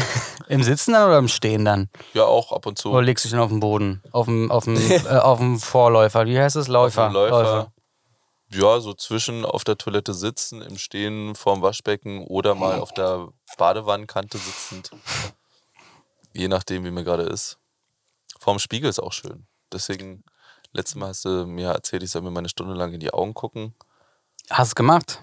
B: Im Sitzen dann oder im Stehen dann?
A: Ja, auch ab und zu.
B: Oder legst du dich dann auf den Boden? Auf dem, auf dem, äh, auf dem Vorläufer. Wie heißt es? Läufer.
A: Dem Läufer. Ja, so zwischen auf der Toilette sitzen, im Stehen vorm Waschbecken oder mal auf der Badewannenkante sitzend. Je nachdem, wie mir gerade ist. Vorm Spiegel ist auch schön. Deswegen, letztes Mal hast du mir erzählt, ich soll mir mal eine Stunde lang in die Augen gucken.
B: Hast du gemacht?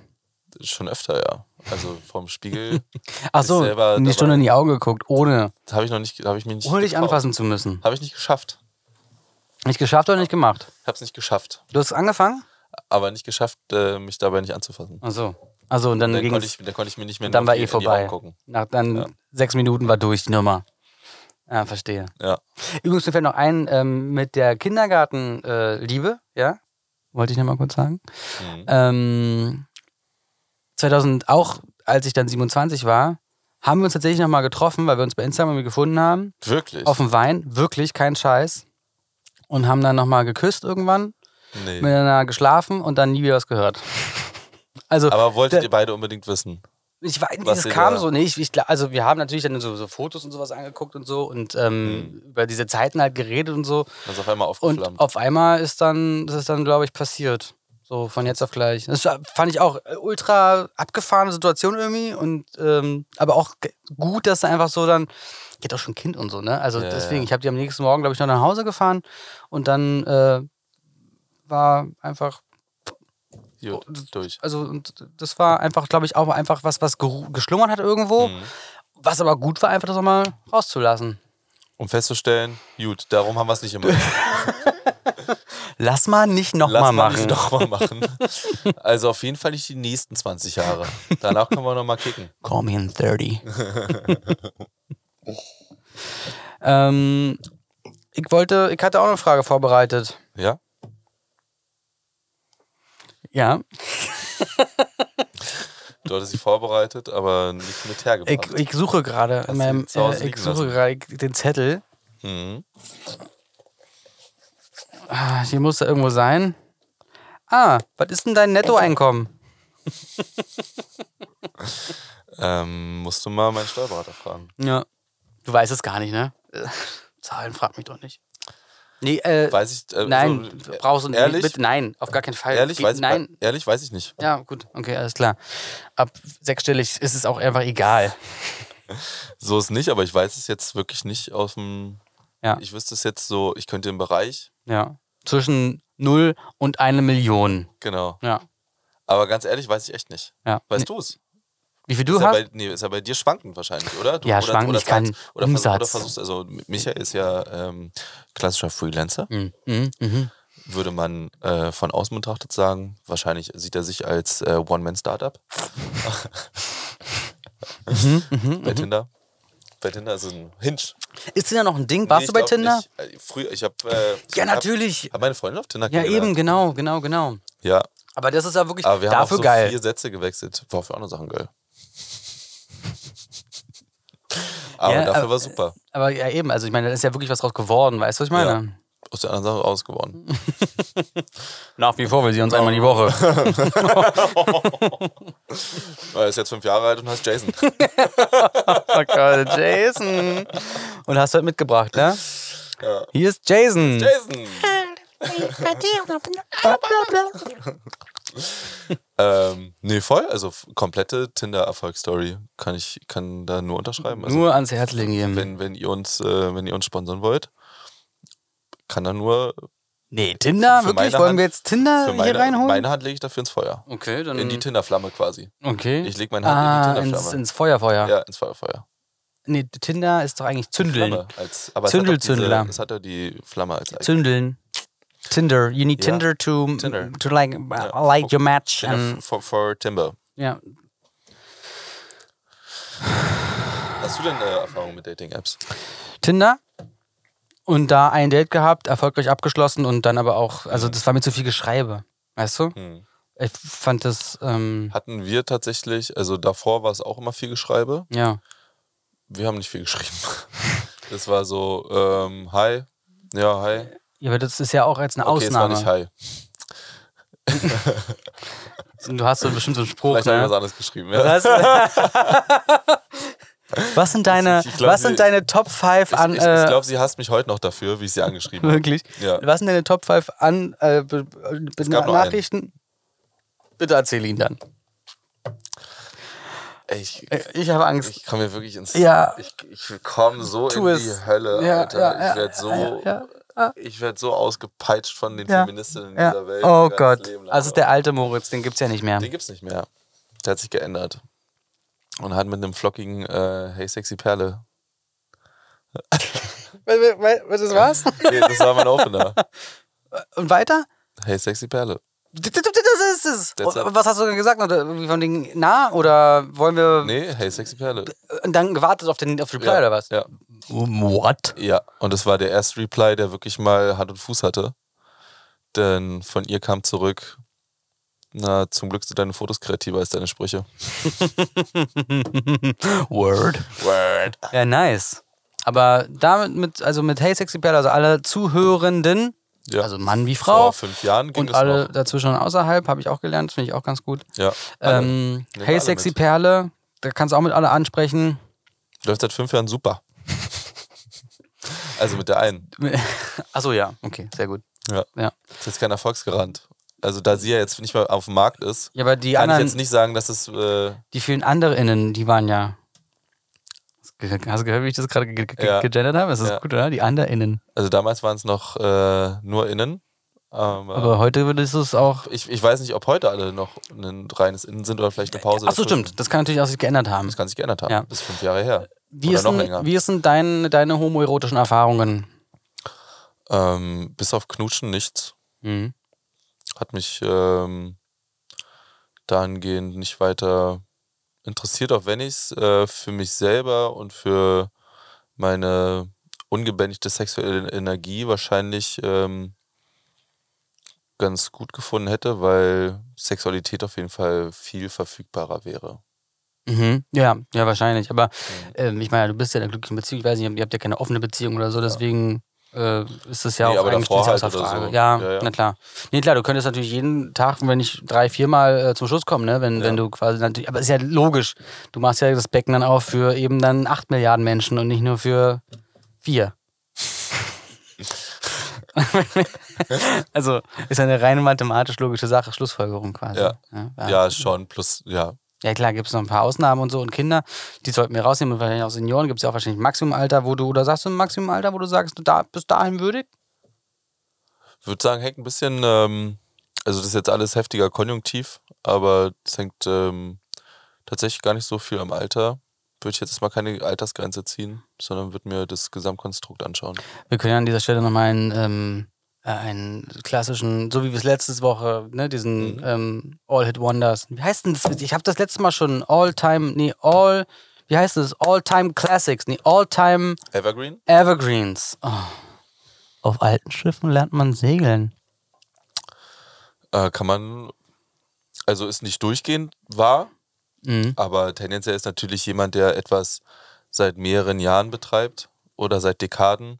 A: Schon öfter, ja. Also vorm Spiegel
B: Ach so,
A: selber
B: in die
A: dabei-
B: Stunde in die Augen geguckt, ohne,
A: habe ich noch nicht, habe ich mich nicht
B: ohne dich anfassen zu müssen.
A: Habe ich nicht geschafft.
B: Nicht geschafft oder nicht gemacht?
A: Ich habe es nicht geschafft.
B: Du hast angefangen?
A: Aber nicht geschafft, äh, mich dabei nicht anzufassen.
B: Ach so. Also und dann,
A: Dann
B: ging
A: konnte, ich, dann konnte ich mir nicht mehr
B: dann war eh vorbei. Nach dann
A: Ja.
B: sechs Minuten war durch die Nummer. Ja, verstehe.
A: Ja.
B: Übrigens, mir fällt noch ein, ähm, mit der Kindergartenliebe, äh, ja, wollte ich noch mal kurz sagen.
A: Mhm.
B: Ähm, 2000, auch als ich dann 27 war, haben wir uns tatsächlich noch mal getroffen, weil wir uns bei Instagram gefunden haben,
A: Wirklich?
B: auf dem Wein, wirklich, kein Scheiß. Und haben dann noch mal geküsst irgendwann,
A: nee.
B: miteinander geschlafen und dann nie wieder was gehört. Also,
A: Aber wolltet
B: der-
A: ihr beide unbedingt wissen?
B: ich weiß, das
A: ihr
B: kam
A: da-
B: so nicht. Ich, also wir haben natürlich dann so, so Fotos und sowas angeguckt und so und ähm, über diese Zeiten halt geredet und so.
A: Dann ist auf einmal
B: Und
A: aufgeflammt.
B: auf einmal ist dann, das ist dann, glaube ich, passiert. So von jetzt auf gleich. Das fand ich auch äh, ultra abgefahrene Situation irgendwie. Und ähm, aber auch gut, dass da einfach so dann. Die hat auch schon ein Kind und so, ne? Also
A: Ja,
B: deswegen,
A: ja.
B: ich habe die am nächsten Morgen, glaube ich, noch nach Hause gefahren und dann äh, war einfach,
A: Gut, durch.
B: also und das war einfach, glaube ich, auch einfach was, was geschlummert hat irgendwo.
A: Mhm.
B: Was aber gut war, einfach das auch mal rauszulassen.
A: Um festzustellen, gut, darum haben wir es nicht immer.
B: Lass mal nicht nochmal
A: Lass mal
B: machen.
A: nicht nochmal machen. Also auf jeden Fall nicht die nächsten 20 Jahre. Danach können wir nochmal kicken.
B: Call me in 30. ähm, ich wollte, ich hatte auch eine Frage vorbereitet.
A: Ja?
B: Ja.
A: Du hattest sie vorbereitet, aber nicht mit hergebracht.
B: Ich, ich suche gerade in meinem, äh, ich suche gerade den Zettel.
A: Mhm.
B: Ah, Hier muss er irgendwo sein. Ah, was ist denn dein Nettoeinkommen?
A: Ähm, musst du mal meinen Steuerberater fragen.
B: Ja. Du weißt es gar nicht, ne? Zahlen frag mich doch nicht. Nee, äh,
A: Weiß ich. Äh,
B: nein,
A: so, äh,
B: brauchst du nicht.
A: Ehrlich?
B: Bitte, nein, auf gar keinen Fall.
A: Ehrlich,
B: Geht-
A: weiß,
B: nein.
A: ehrlich weiß ich nicht.
B: Ja, gut, okay, alles klar. Ab sechsstellig ist es auch einfach egal.
A: So ist nicht, aber ich weiß es jetzt wirklich nicht aus dem.
B: Ja.
A: Ich wüsste es jetzt so, ich könnte im Bereich.
B: Ja. Zwischen 0 und eine Million.
A: Genau.
B: Ja.
A: Aber ganz ehrlich, weiß ich echt nicht.
B: ja.
A: Weißt du es?
B: Wie viel du
A: Ist ja,
B: hast?
A: bei, nee, ist ja bei dir schwankend wahrscheinlich, oder? Du,
B: Ja,
A: oder,
B: schwankend,
A: oder
B: ich kann
A: oder, vers- oder
B: Umsatz.
A: versuchst, also Michael ist ja ähm, klassischer Freelancer.
B: Mhm. Mhm. Mhm.
A: Würde man äh, von außen betrachtet sagen, wahrscheinlich sieht er sich als äh, One-Man-Startup.
B: Mhm,
A: bei Tinder. Bei Tinder ist es ein Hinge.
B: Ist Tinder noch ein Ding? Warst
A: Nee,
B: du bei Tinder?
A: Nicht. Äh, Früher, ich habe. Äh,
B: Ja,
A: hab-
B: natürlich.
A: Hab meine Freundin auf Tinder
B: Ja, eben, genau, genau, genau.
A: Ja,
B: Aber das ist ja wirklich
A: aber wir haben
B: dafür
A: auch so
B: geil.
A: vier Sätze gewechselt. War für andere Sachen geil. aber
B: Ja,
A: dafür
B: aber-
A: war super.
B: Aber ja, eben, also ich meine, da ist ja wirklich was draus geworden, weißt du, was ich meine?
A: Aus der anderen Sache raus geworden.
B: Nach wie vor will sie uns einmal die Woche.
A: Er ist jetzt fünf Jahre alt und heißt Jason.
B: oh Gott, Jason. Und hast du halt mitgebracht, ne?
A: Ja.
B: Hier ist Jason.
A: Jason! ähm, nee, voll. Also komplette Tinder-Erfolgsstory kann ich kann da nur unterschreiben. Also,
B: Nur ans Herz legen
A: wenn, wenn ihr uns, äh, wenn ihr uns sponsern wollt, kann da nur
B: Nee, Tinder?
A: Für
B: Wirklich? Wollen
A: Hand-
B: wir jetzt Tinder
A: für
B: hier
A: meine,
B: reinholen?
A: meine Hand lege ich dafür ins Feuer.
B: okay, dann.
A: In die Tinderflamme quasi.
B: okay.
A: Ich leg meine Hand in die
B: ah,
A: Tinderflamme.
B: ins, ins Feuerfeuer.
A: Ja, ins Feuerfeuer.
B: Nee, Tinder ist doch eigentlich Zündeln.
A: Als, aber
B: Zündelzündler.
A: Es hat ja die Flamme als Icon.
B: Zündeln. Tinder. You need
A: Ja.
B: Tinder to,
A: Tinder.
B: to like,
A: Ja.
B: like your match.
A: Tinder
B: And,
A: for, for Timber.
B: ja.
A: Hast du denn äh, Erfahrung mit Dating-Apps?
B: Tinder und da ein Date gehabt, erfolgreich abgeschlossen und dann aber auch, also das war mir zu viel Geschreibe. Weißt du?
A: Hm.
B: Ich fand das, ähm,
A: Hatten wir tatsächlich, also davor war es auch immer viel Geschreibe.
B: ja.
A: Wir haben nicht viel geschrieben. Das war so, ähm, hi. Ja, hi.
B: Ja, aber das ist ja auch jetzt eine
A: Okay, es war
B: Ausnahme.
A: nicht hi.
B: Du hast so bestimmt so einen Spruch.
A: Vielleicht habe ich was
B: Ne?
A: anderes geschrieben. Ja.
B: Was, sind deine,
A: Ich glaub,
B: was sind deine Top 5
A: Ich,
B: an,
A: ich,
B: äh,
A: ich glaube, sie hasst mich heute noch dafür, wie ich sie angeschrieben habe.
B: wirklich?
A: Ja.
B: Was sind deine Top 5 an, äh, be, be, Nachrichten? Bitte erzähl ihn dann.
A: Ey, ich,
B: Äh, Ich habe Angst.
A: ich komme mir wirklich ins.
B: Ja.
A: Ich, ich komme so
B: Tu
A: in
B: es.
A: die Hölle,
B: Ja,
A: Alter.
B: ja,
A: ich werde so.
B: ja, ja.
A: Ich werde so ausgepeitscht von den. Feministinnen dieser Welt.
B: Oh Gott. Also ist der alte Moritz, den gibt's ja nicht mehr.
A: Den gibt's nicht mehr. Der hat sich geändert. Und hat mit einem flockigen äh, Hey Sexy Perle.
B: Was das war's?
A: Nee, das war mein Opener.
B: Und weiter?
A: Hey Sexy Perle.
B: Das ist es. Was hast du denn gesagt? Oder irgendwie von den nah? Oder wollen wir
A: Nee, Hey Sexy Perle.
B: und dann gewartet auf den auf Reply
A: Ja,
B: oder was?
A: Ja.
B: What?
A: Ja, und das war der erste Reply, der wirklich mal Hand und Fuß hatte. Denn von ihr kam zurück, na, zum Glück sind deine Fotos kreativer als deine Sprüche.
B: Word.
A: Word.
B: Ja, nice. Aber damit mit, also mit Hey Sexy Perle, also alle Zuhörenden,
A: Ja.
B: also Mann wie Frau
A: Vor fünf Jahren ging
B: und alle
A: noch.
B: dazwischen und außerhalb, habe ich auch gelernt, finde ich auch ganz gut.
A: Ja.
B: Ähm, hey Sexy
A: mit.
B: Perle, da kannst du auch mit alle ansprechen.
A: Läuft seit fünf Jahren super. also mit der einen.
B: Achso, ja, okay, sehr gut.
A: Ja.
B: Ja.
A: Das ist jetzt kein Erfolgsgarant. Also da sie ja jetzt nicht mehr auf dem Markt ist,
B: Ja, aber die
A: kann ich
B: anderen,
A: jetzt nicht sagen, dass es. Äh,
B: die vielen AndernInnen, die waren ja. Hast du gehört, wie ich das gerade ge ge
A: Ja.
B: gegendert habe? Das ist
A: Ja.
B: gut, oder? Die AndernInnen.
A: also damals waren es noch äh, nur innen. Aber,
B: Aber heute würdest du es auch.
A: ich, ich weiß nicht, ob heute alle noch ein reines Innen sind oder vielleicht eine Pause.
B: Achso, stimmt. Das kann natürlich auch sich geändert haben.
A: Das kann sich geändert haben.
B: Ja.
A: Das ist fünf Jahre her.
B: Wie,
A: Oder
B: ist
A: noch länger.
B: wie sind dein, deine homoerotischen Erfahrungen?
A: Ähm, bis auf Knutschen nichts.
B: Mhm.
A: Hat mich ähm, dahingehend nicht weiter interessiert, auch wenn ich es äh, für mich selber und für meine ungebändigte sexuelle Energie wahrscheinlich ähm, ganz gut gefunden hätte, weil Sexualität auf jeden Fall viel verfügbarer wäre.
B: Mhm. Ja, ja, wahrscheinlich. Aber
A: Mhm.
B: ähm, ich meine, du bist ja in einer glücklichen Beziehung. Ich weiß nicht, ihr habt ja keine offene Beziehung oder so, deswegen äh, ist das ja
A: Nee,
B: auch eigentlich nicht
A: halt
B: außer Frage.
A: so.
B: Ja,
A: Ja, ja.
B: na klar. Nee, klar, du könntest natürlich jeden Tag, wenn ich drei, viermal äh, zum Schluss komme, ne? wenn,
A: Ja.
B: wenn du quasi natürlich, aber ist ja logisch. Du machst ja das Becken dann auch für eben dann acht Milliarden Menschen und nicht nur für vier. also ist ja eine rein mathematisch-logische Sache, Schlussfolgerung quasi.
A: Ja.
B: ja,
A: Ja, schon. Plus, ja.
B: Ja klar, gibt es noch ein paar Ausnahmen und so und Kinder, die sollten wir rausnehmen und wahrscheinlich auch Senioren gibt es ja auch wahrscheinlich ein Maximumalter, wo du, oder sagst du ein Maximumalter, wo du sagst, du da, bis dahin würdig?
A: würde sagen, hängt ein bisschen, ähm, also das ist jetzt alles heftiger Konjunktiv, aber es hängt ähm, tatsächlich gar nicht so viel am Alter. Würde ich jetzt erstmal keine Altersgrenze ziehen, sondern würde mir das Gesamtkonstrukt anschauen.
B: Wir können ja an dieser Stelle nochmal einen, ähm, äh, einen klassischen, so wie wir es letzte Woche, ne, diesen
A: Mhm.
B: ähm, All-Hit Wonders. Wie heißt denn das? Ich habe das letzte Mal schon All-Time, nee, All, wie heißt das? All-Time Classics, nee, All-Time
A: Evergreen?
B: Evergreens. Oh. Auf alten Schiffen lernt man segeln.
A: Äh, kann man, also ist nicht durchgehend wahr,
B: Mhm.
A: aber tendenziell ist natürlich jemand, der etwas seit mehreren Jahren betreibt oder seit Dekaden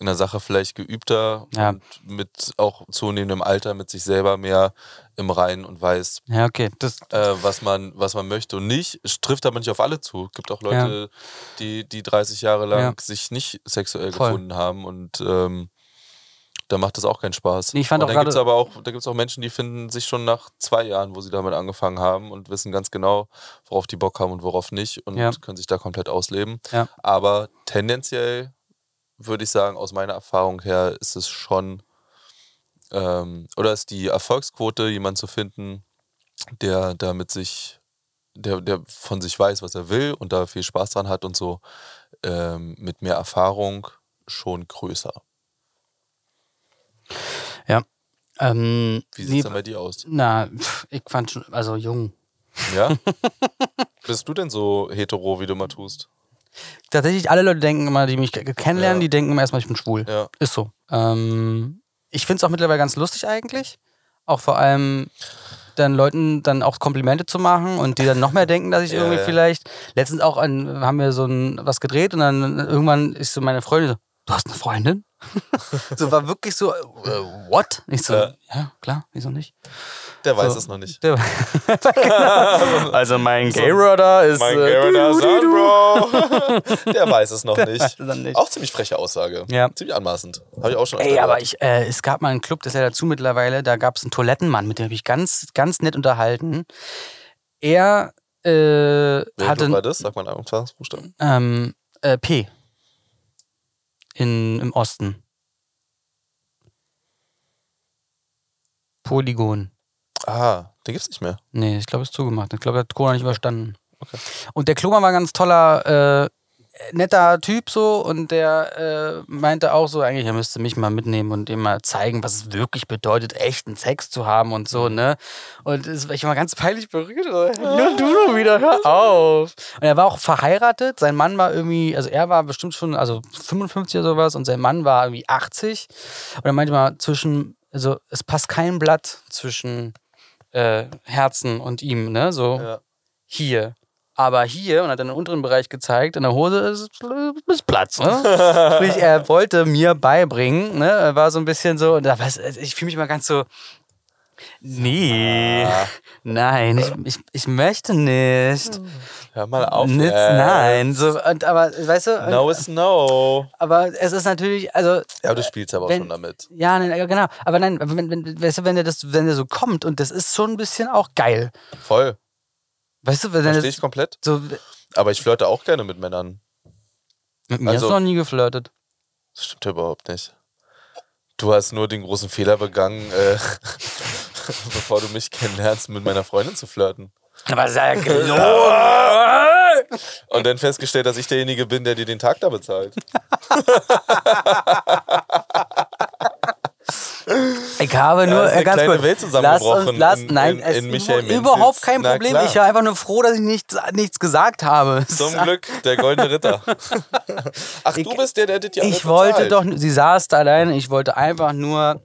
A: in der Sache vielleicht geübter
B: Ja.
A: und mit auch zunehmendem Alter mit sich selber mehr im Reinen und weiß,
B: Ja, okay. Das,
A: äh, was, man, was man möchte und nicht. Es trifft aber nicht auf alle zu. Es gibt auch Leute, die, die 30 Jahre lang
B: Ja.
A: sich nicht sexuell
B: Voll.
A: gefunden haben und ähm, da macht das auch keinen Spaß.
B: Nee, ich fand
A: und
B: auch
A: dann gibt es aber auch, da gibt's auch Menschen, die finden sich schon nach zwei Jahren, wo sie damit angefangen haben und wissen ganz genau, worauf die Bock haben und worauf nicht und
B: Ja.
A: können sich da komplett ausleben.
B: Ja.
A: Aber tendenziell würde ich sagen, aus meiner Erfahrung her ist es schon ähm, oder ist die Erfolgsquote, jemanden zu finden, der damit sich, der, der von sich weiß, was er will und da viel Spaß dran hat und so, ähm, mit mehr Erfahrung schon größer.
B: ähm,
A: Wie sieht es
B: nee,
A: denn bei dir aus?
B: na, ich fand schon, also jung.
A: Ja? Bist du denn so hetero, wie du mal tust?
B: Tatsächlich, alle Leute denken immer, die mich kennenlernen,
A: Ja.
B: die denken immer erstmal, ich bin schwul.
A: Ja.
B: Ist so. Ähm, ich finde es auch mittlerweile ganz lustig eigentlich. Auch vor allem dann Leuten dann auch Komplimente zu machen und die dann noch mehr denken, dass ich
A: Ja,
B: irgendwie vielleicht. Letztens auch ein, haben wir so ein, was gedreht und dann irgendwann ist so meine Freundin so, du hast eine Freundin? So war wirklich so, äh, what? Ich so,
A: Ja.
B: ja, klar, wieso nicht?
A: Der weiß
B: So.
A: es noch nicht.
B: Also mein Gay-Radar ist.
A: Mein
B: äh, du, du.
A: Bro. Der weiß es noch nicht.
B: nicht.
A: Auch ziemlich freche Aussage.
B: Ja.
A: Ziemlich anmaßend. Habe ich auch schon
B: Ey, aber ich, äh, es gab mal einen Club, das ist ja dazu mittlerweile, da gab es einen Toilettenmann, mit dem habe ich ganz, ganz nett unterhalten. Er äh,
A: Welcher Club
B: hatte
A: war das? Sag mal einen Anfangsbuchstaben.
B: ähm, äh, P in, im Osten. Polygon.
A: Ah, den gibt's nicht mehr.
B: Nee, ich glaube, es ist zugemacht. Ich glaube, er hat Corona nicht überstanden. Und der Kloman war ein ganz toller, äh, netter Typ so und der äh, meinte auch so, eigentlich, er müsste mich mal mitnehmen und ihm mal zeigen, was es wirklich bedeutet, echten Sex zu haben und so, ne? Und es, ich war ganz peinlich berührt. So, Nur du wieder, hör auf. Und er war auch verheiratet. Sein Mann war irgendwie, also er war bestimmt schon, also 55 oder sowas und sein Mann war irgendwie 80. Und er meinte mal, zwischen, also es passt kein Blatt zwischen äh, Herzen und ihm, ne? So
A: Ja.
B: hier. Aber hier, und hat dann den unteren Bereich gezeigt, in der Hose ist, ist Platz. Ne? Sprich, er wollte mir beibringen, ne? Er war so ein bisschen so, ich fühle mich mal ganz so. Nee,
A: Ah,
B: nein, ich, ich, ich möchte nicht.
A: hör mal auf. Jetzt.
B: nein. So, und, aber, weißt du, und,
A: No is no.
B: aber es ist natürlich, also,
A: Ja, du spielst aber auch
B: Wenn-
A: schon damit.
B: ja, genau. Aber nein, wenn, wenn, weißt du, wenn der das, wenn der so kommt und das ist schon ein bisschen auch geil.
A: Voll.
B: Weißt du,
A: Verstehe
B: das
A: ich komplett.
B: so,
A: Aber ich flirte auch gerne mit Männern.
B: mit mir
A: Also-
B: hast du noch nie geflirtet.
A: Das stimmt ja überhaupt nicht. Du hast nur den großen Fehler begangen, äh, bevor du mich kennenlernst, mit meiner Freundin zu flirten.
B: Aber ist ja gelogen.
A: Und dann festgestellt, dass ich derjenige bin, der dir den Tag da bezahlt.
B: Ich habe nur
A: Ja,
B: äh, ganz kurz,
A: Welt
B: lass uns, lass,
A: in-
B: nein,
A: in-
B: es
A: in
B: ist
A: Michael
B: über- überhaupt kein Problem. Ich war einfach nur froh, dass ich nichts, nichts gesagt habe.
A: Zum Glück, der goldene Ritter. Ach,
B: Ich-
A: du bist der, der das ja
B: Ich wollte doch, sie saß da alleine, ich wollte einfach nur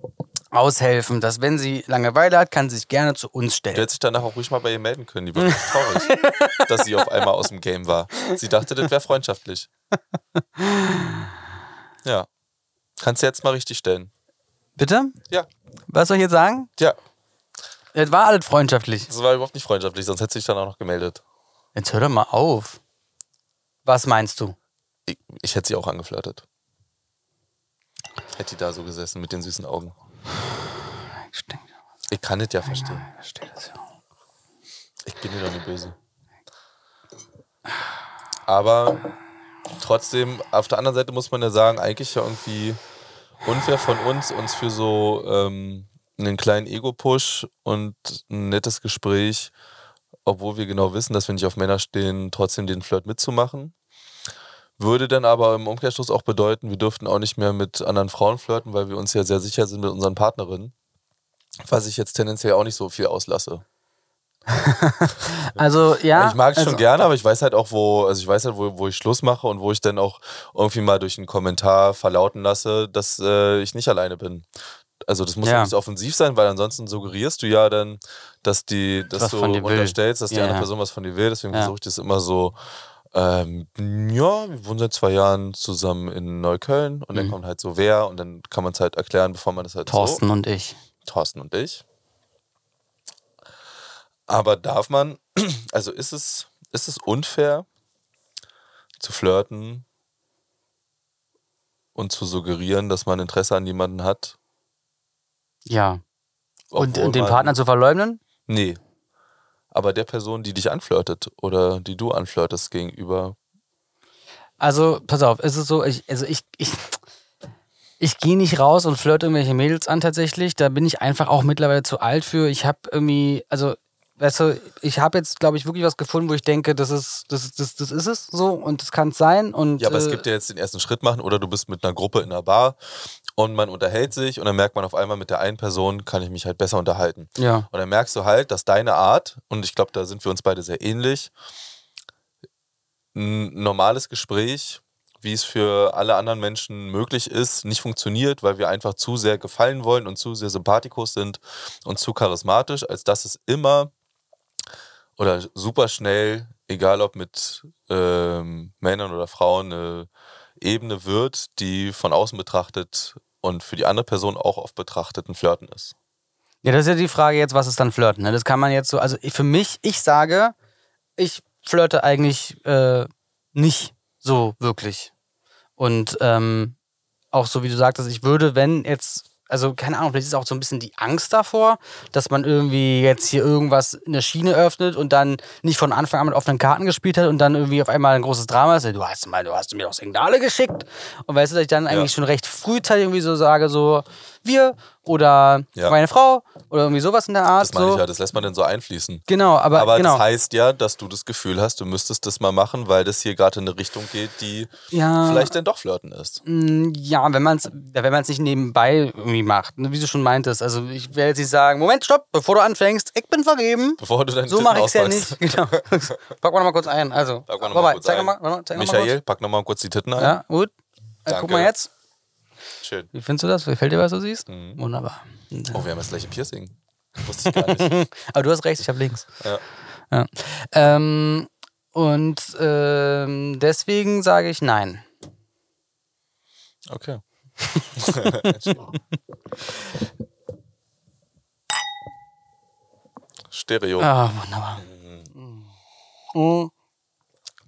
B: aushelfen, dass wenn sie Langeweile hat, kann sie sich gerne zu uns stellen.
A: hätte sich danach auch ruhig mal bei ihr melden können. Die wird echt traurig, dass sie auf einmal aus dem Game war. Sie dachte, das wäre freundschaftlich. Ja. Kannst du jetzt mal richtig stellen.
B: Bitte?
A: Ja.
B: Was soll ich jetzt sagen?
A: Ja,
B: Es war alles freundschaftlich.
A: das war überhaupt nicht freundschaftlich, sonst hätte sich dann auch noch gemeldet.
B: Jetzt hör doch mal auf. Was meinst du?
A: Ich, ich hätte sie auch angeflirtet. Hätte die da so gesessen mit den süßen Augen.
B: Ich denke,
A: Ich kann es ja verstehen.
B: ich verstehe das ja.
A: Ich bin dir doch nicht böse. Aber trotzdem, auf der anderen Seite muss man ja sagen, eigentlich ja irgendwie unfair von uns, uns für so ähm, einen kleinen Ego-Push und ein nettes Gespräch, obwohl wir genau wissen, dass wir nicht auf Männer stehen, trotzdem den Flirt mitzumachen. Würde dann aber im Umkehrschluss auch bedeuten, wir dürften auch nicht mehr mit anderen Frauen flirten, weil wir uns ja sehr sicher sind mit unseren Partnerinnen. Was ich jetzt tendenziell auch nicht so viel auslasse.
B: Also, ja.
A: ich mag es
B: also,
A: schon gerne, aber ich weiß halt auch, wo, also ich weiß halt, wo, wo ich Schluss mache und wo ich dann auch irgendwie mal durch einen Kommentar verlauten lasse, dass äh, ich nicht alleine bin. Also das muss ja. Nicht so offensiv sein, weil ansonsten suggerierst du ja dann, dass die, dass
B: Was
A: du unterstellst, dass die
B: Ja,
A: andere. Person was von dir will. Deswegen
B: Ja.
A: versuche ich das immer so. Ähm, ja, wir wohnen seit zwei Jahren zusammen in Neukölln und dann
B: Mhm.
A: kommt halt so wer und dann kann man es halt erklären, bevor man das halt so.
B: Thorsten und ich.
A: Thorsten und ich. Aber darf man, also ist es, ist es unfair zu flirten und zu suggerieren, dass man Interesse an jemanden hat?
B: Ja. Und,
A: obwohl
B: den
A: man-
B: Partner zu verleugnen?
A: Nee. Aber der Person, die dich anflirtet oder die du anflirtest gegenüber.
B: Also, pass auf, es ist so, ich, also ich, ich, ich gehe nicht raus und flirte irgendwelche Mädels an tatsächlich. Da bin ich einfach auch mittlerweile zu alt für. Ich habe irgendwie, also, weißt du, ich habe jetzt, glaube ich, wirklich was gefunden, wo ich denke, das ist, das, das, das ist es so und das kann es sein. Und,
A: Ja, aber es
B: äh,
A: gibt ja jetzt den ersten Schritt machen oder du bist mit einer Gruppe in einer Bar und man unterhält sich und dann merkt man auf einmal, mit der einen Person kann ich mich halt besser unterhalten.
B: Ja.
A: Und dann merkst du halt, dass deine Art, und ich glaube, da sind wir uns beide sehr ähnlich, ein normales Gespräch, wie es für alle anderen Menschen möglich ist, nicht funktioniert, weil wir einfach zu sehr gefallen wollen und zu sehr sympathikus sind und zu charismatisch, als dass es immer oder super schnell, egal ob mit ähm, Männern oder Frauen, eine Ebene wird, die von außen betrachtet und für die andere Person auch oft betrachtet ein Flirten ist.
B: Ja, das ist ja die Frage jetzt, was ist dann Flirten? Ne? Das kann man jetzt so, also für mich, ich sage, ich flirte eigentlich äh, nicht so wirklich. Und ähm, auch so wie du sagtest, ich würde, wenn jetzt, also keine Ahnung, vielleicht ist auch so ein bisschen die Angst davor, dass man irgendwie jetzt hier irgendwas in der Schiene öffnet und dann nicht von Anfang an mit offenen Karten gespielt hat und dann irgendwie auf einmal ein großes Drama ist. Du hast, mal, du hast mir doch Signale geschickt. Und weißt du, dass ich dann eigentlich schon recht frühzeitig irgendwie so sage, so wir oder
A: Ja.
B: meine Frau oder irgendwie sowas in der Art.
A: Das meine
B: so.
A: ich ja, das lässt man dann so einfließen.
B: Genau, aber,
A: Aber
B: genau.
A: das heißt ja, dass du das Gefühl hast, du müsstest das mal machen, weil das hier gerade in eine Richtung geht, die
B: ja,
A: vielleicht dann doch Flirten ist.
B: Mm, Ja, wenn man es wenn man's nicht nebenbei irgendwie macht, ne, wie du schon meintest. Also ich werde jetzt nicht sagen, Moment, stopp, bevor du anfängst, ich bin vergeben.
A: Bevor du deine
B: So mache ich es ja nicht. Genau. Pack mal noch mal kurz ein. Also,
A: Pack mal noch
B: vorbei.
A: mal kurz
B: zeig
A: ein.
B: Mal, zeig noch
A: Michael,
B: Mal
A: pack nochmal kurz die Titten
B: kurz.
A: ein.
B: Ja, gut. Äh, guck
A: Danke.
B: mal jetzt.
A: Schön.
B: Wie findest du das? Gefällt dir, was du siehst?
A: Mhm.
B: Wunderbar.
A: Oh, wir haben das gleiche Piercing. Wusste ich gar nicht.
B: Aber du hast recht, ich habe links.
A: Ja.
B: Ja. Ähm, und ähm, deswegen sage ich nein.
A: Okay. Stereo.
B: Ah, wunderbar. Mhm.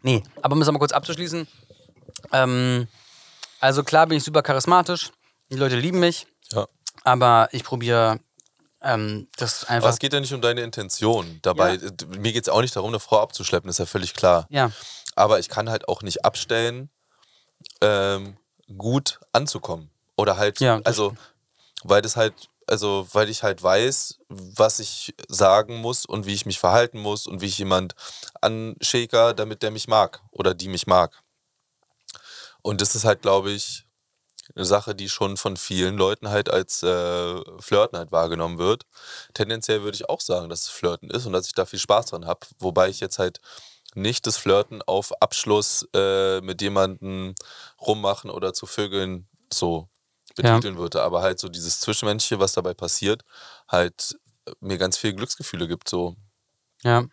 B: Nee, aber um es mal kurz abzuschließen. Ähm, also klar bin ich super charismatisch. Die Leute lieben mich.
A: Ja.
B: Aber ich probiere ähm, das
A: Aber
B: einfach.
A: es geht ja nicht um deine Intention dabei. Mir geht es auch nicht darum, eine Frau abzuschleppen, ist ja völlig klar.
B: Ja,
A: Aber ich kann halt auch nicht abstellen, ähm, gut anzukommen. Oder halt,
B: Ja,
A: also, weil das halt, also, weil ich halt weiß, was ich sagen muss und wie ich mich verhalten muss und wie ich jemand anschäker, damit der mich mag oder die mich mag. Und das ist halt, glaube ich, eine Sache, die schon von vielen Leuten halt als äh, Flirten halt wahrgenommen wird. Tendenziell würde ich auch sagen, dass es Flirten ist und dass ich da viel Spaß dran habe. Wobei ich jetzt halt nicht das Flirten auf Abschluss äh, mit jemandem rummachen oder zu Vögeln so betiteln würde, aber halt so dieses Zwischenmenschliche, was dabei passiert, halt mir ganz viel Glücksgefühle gibt, so
B: Ja.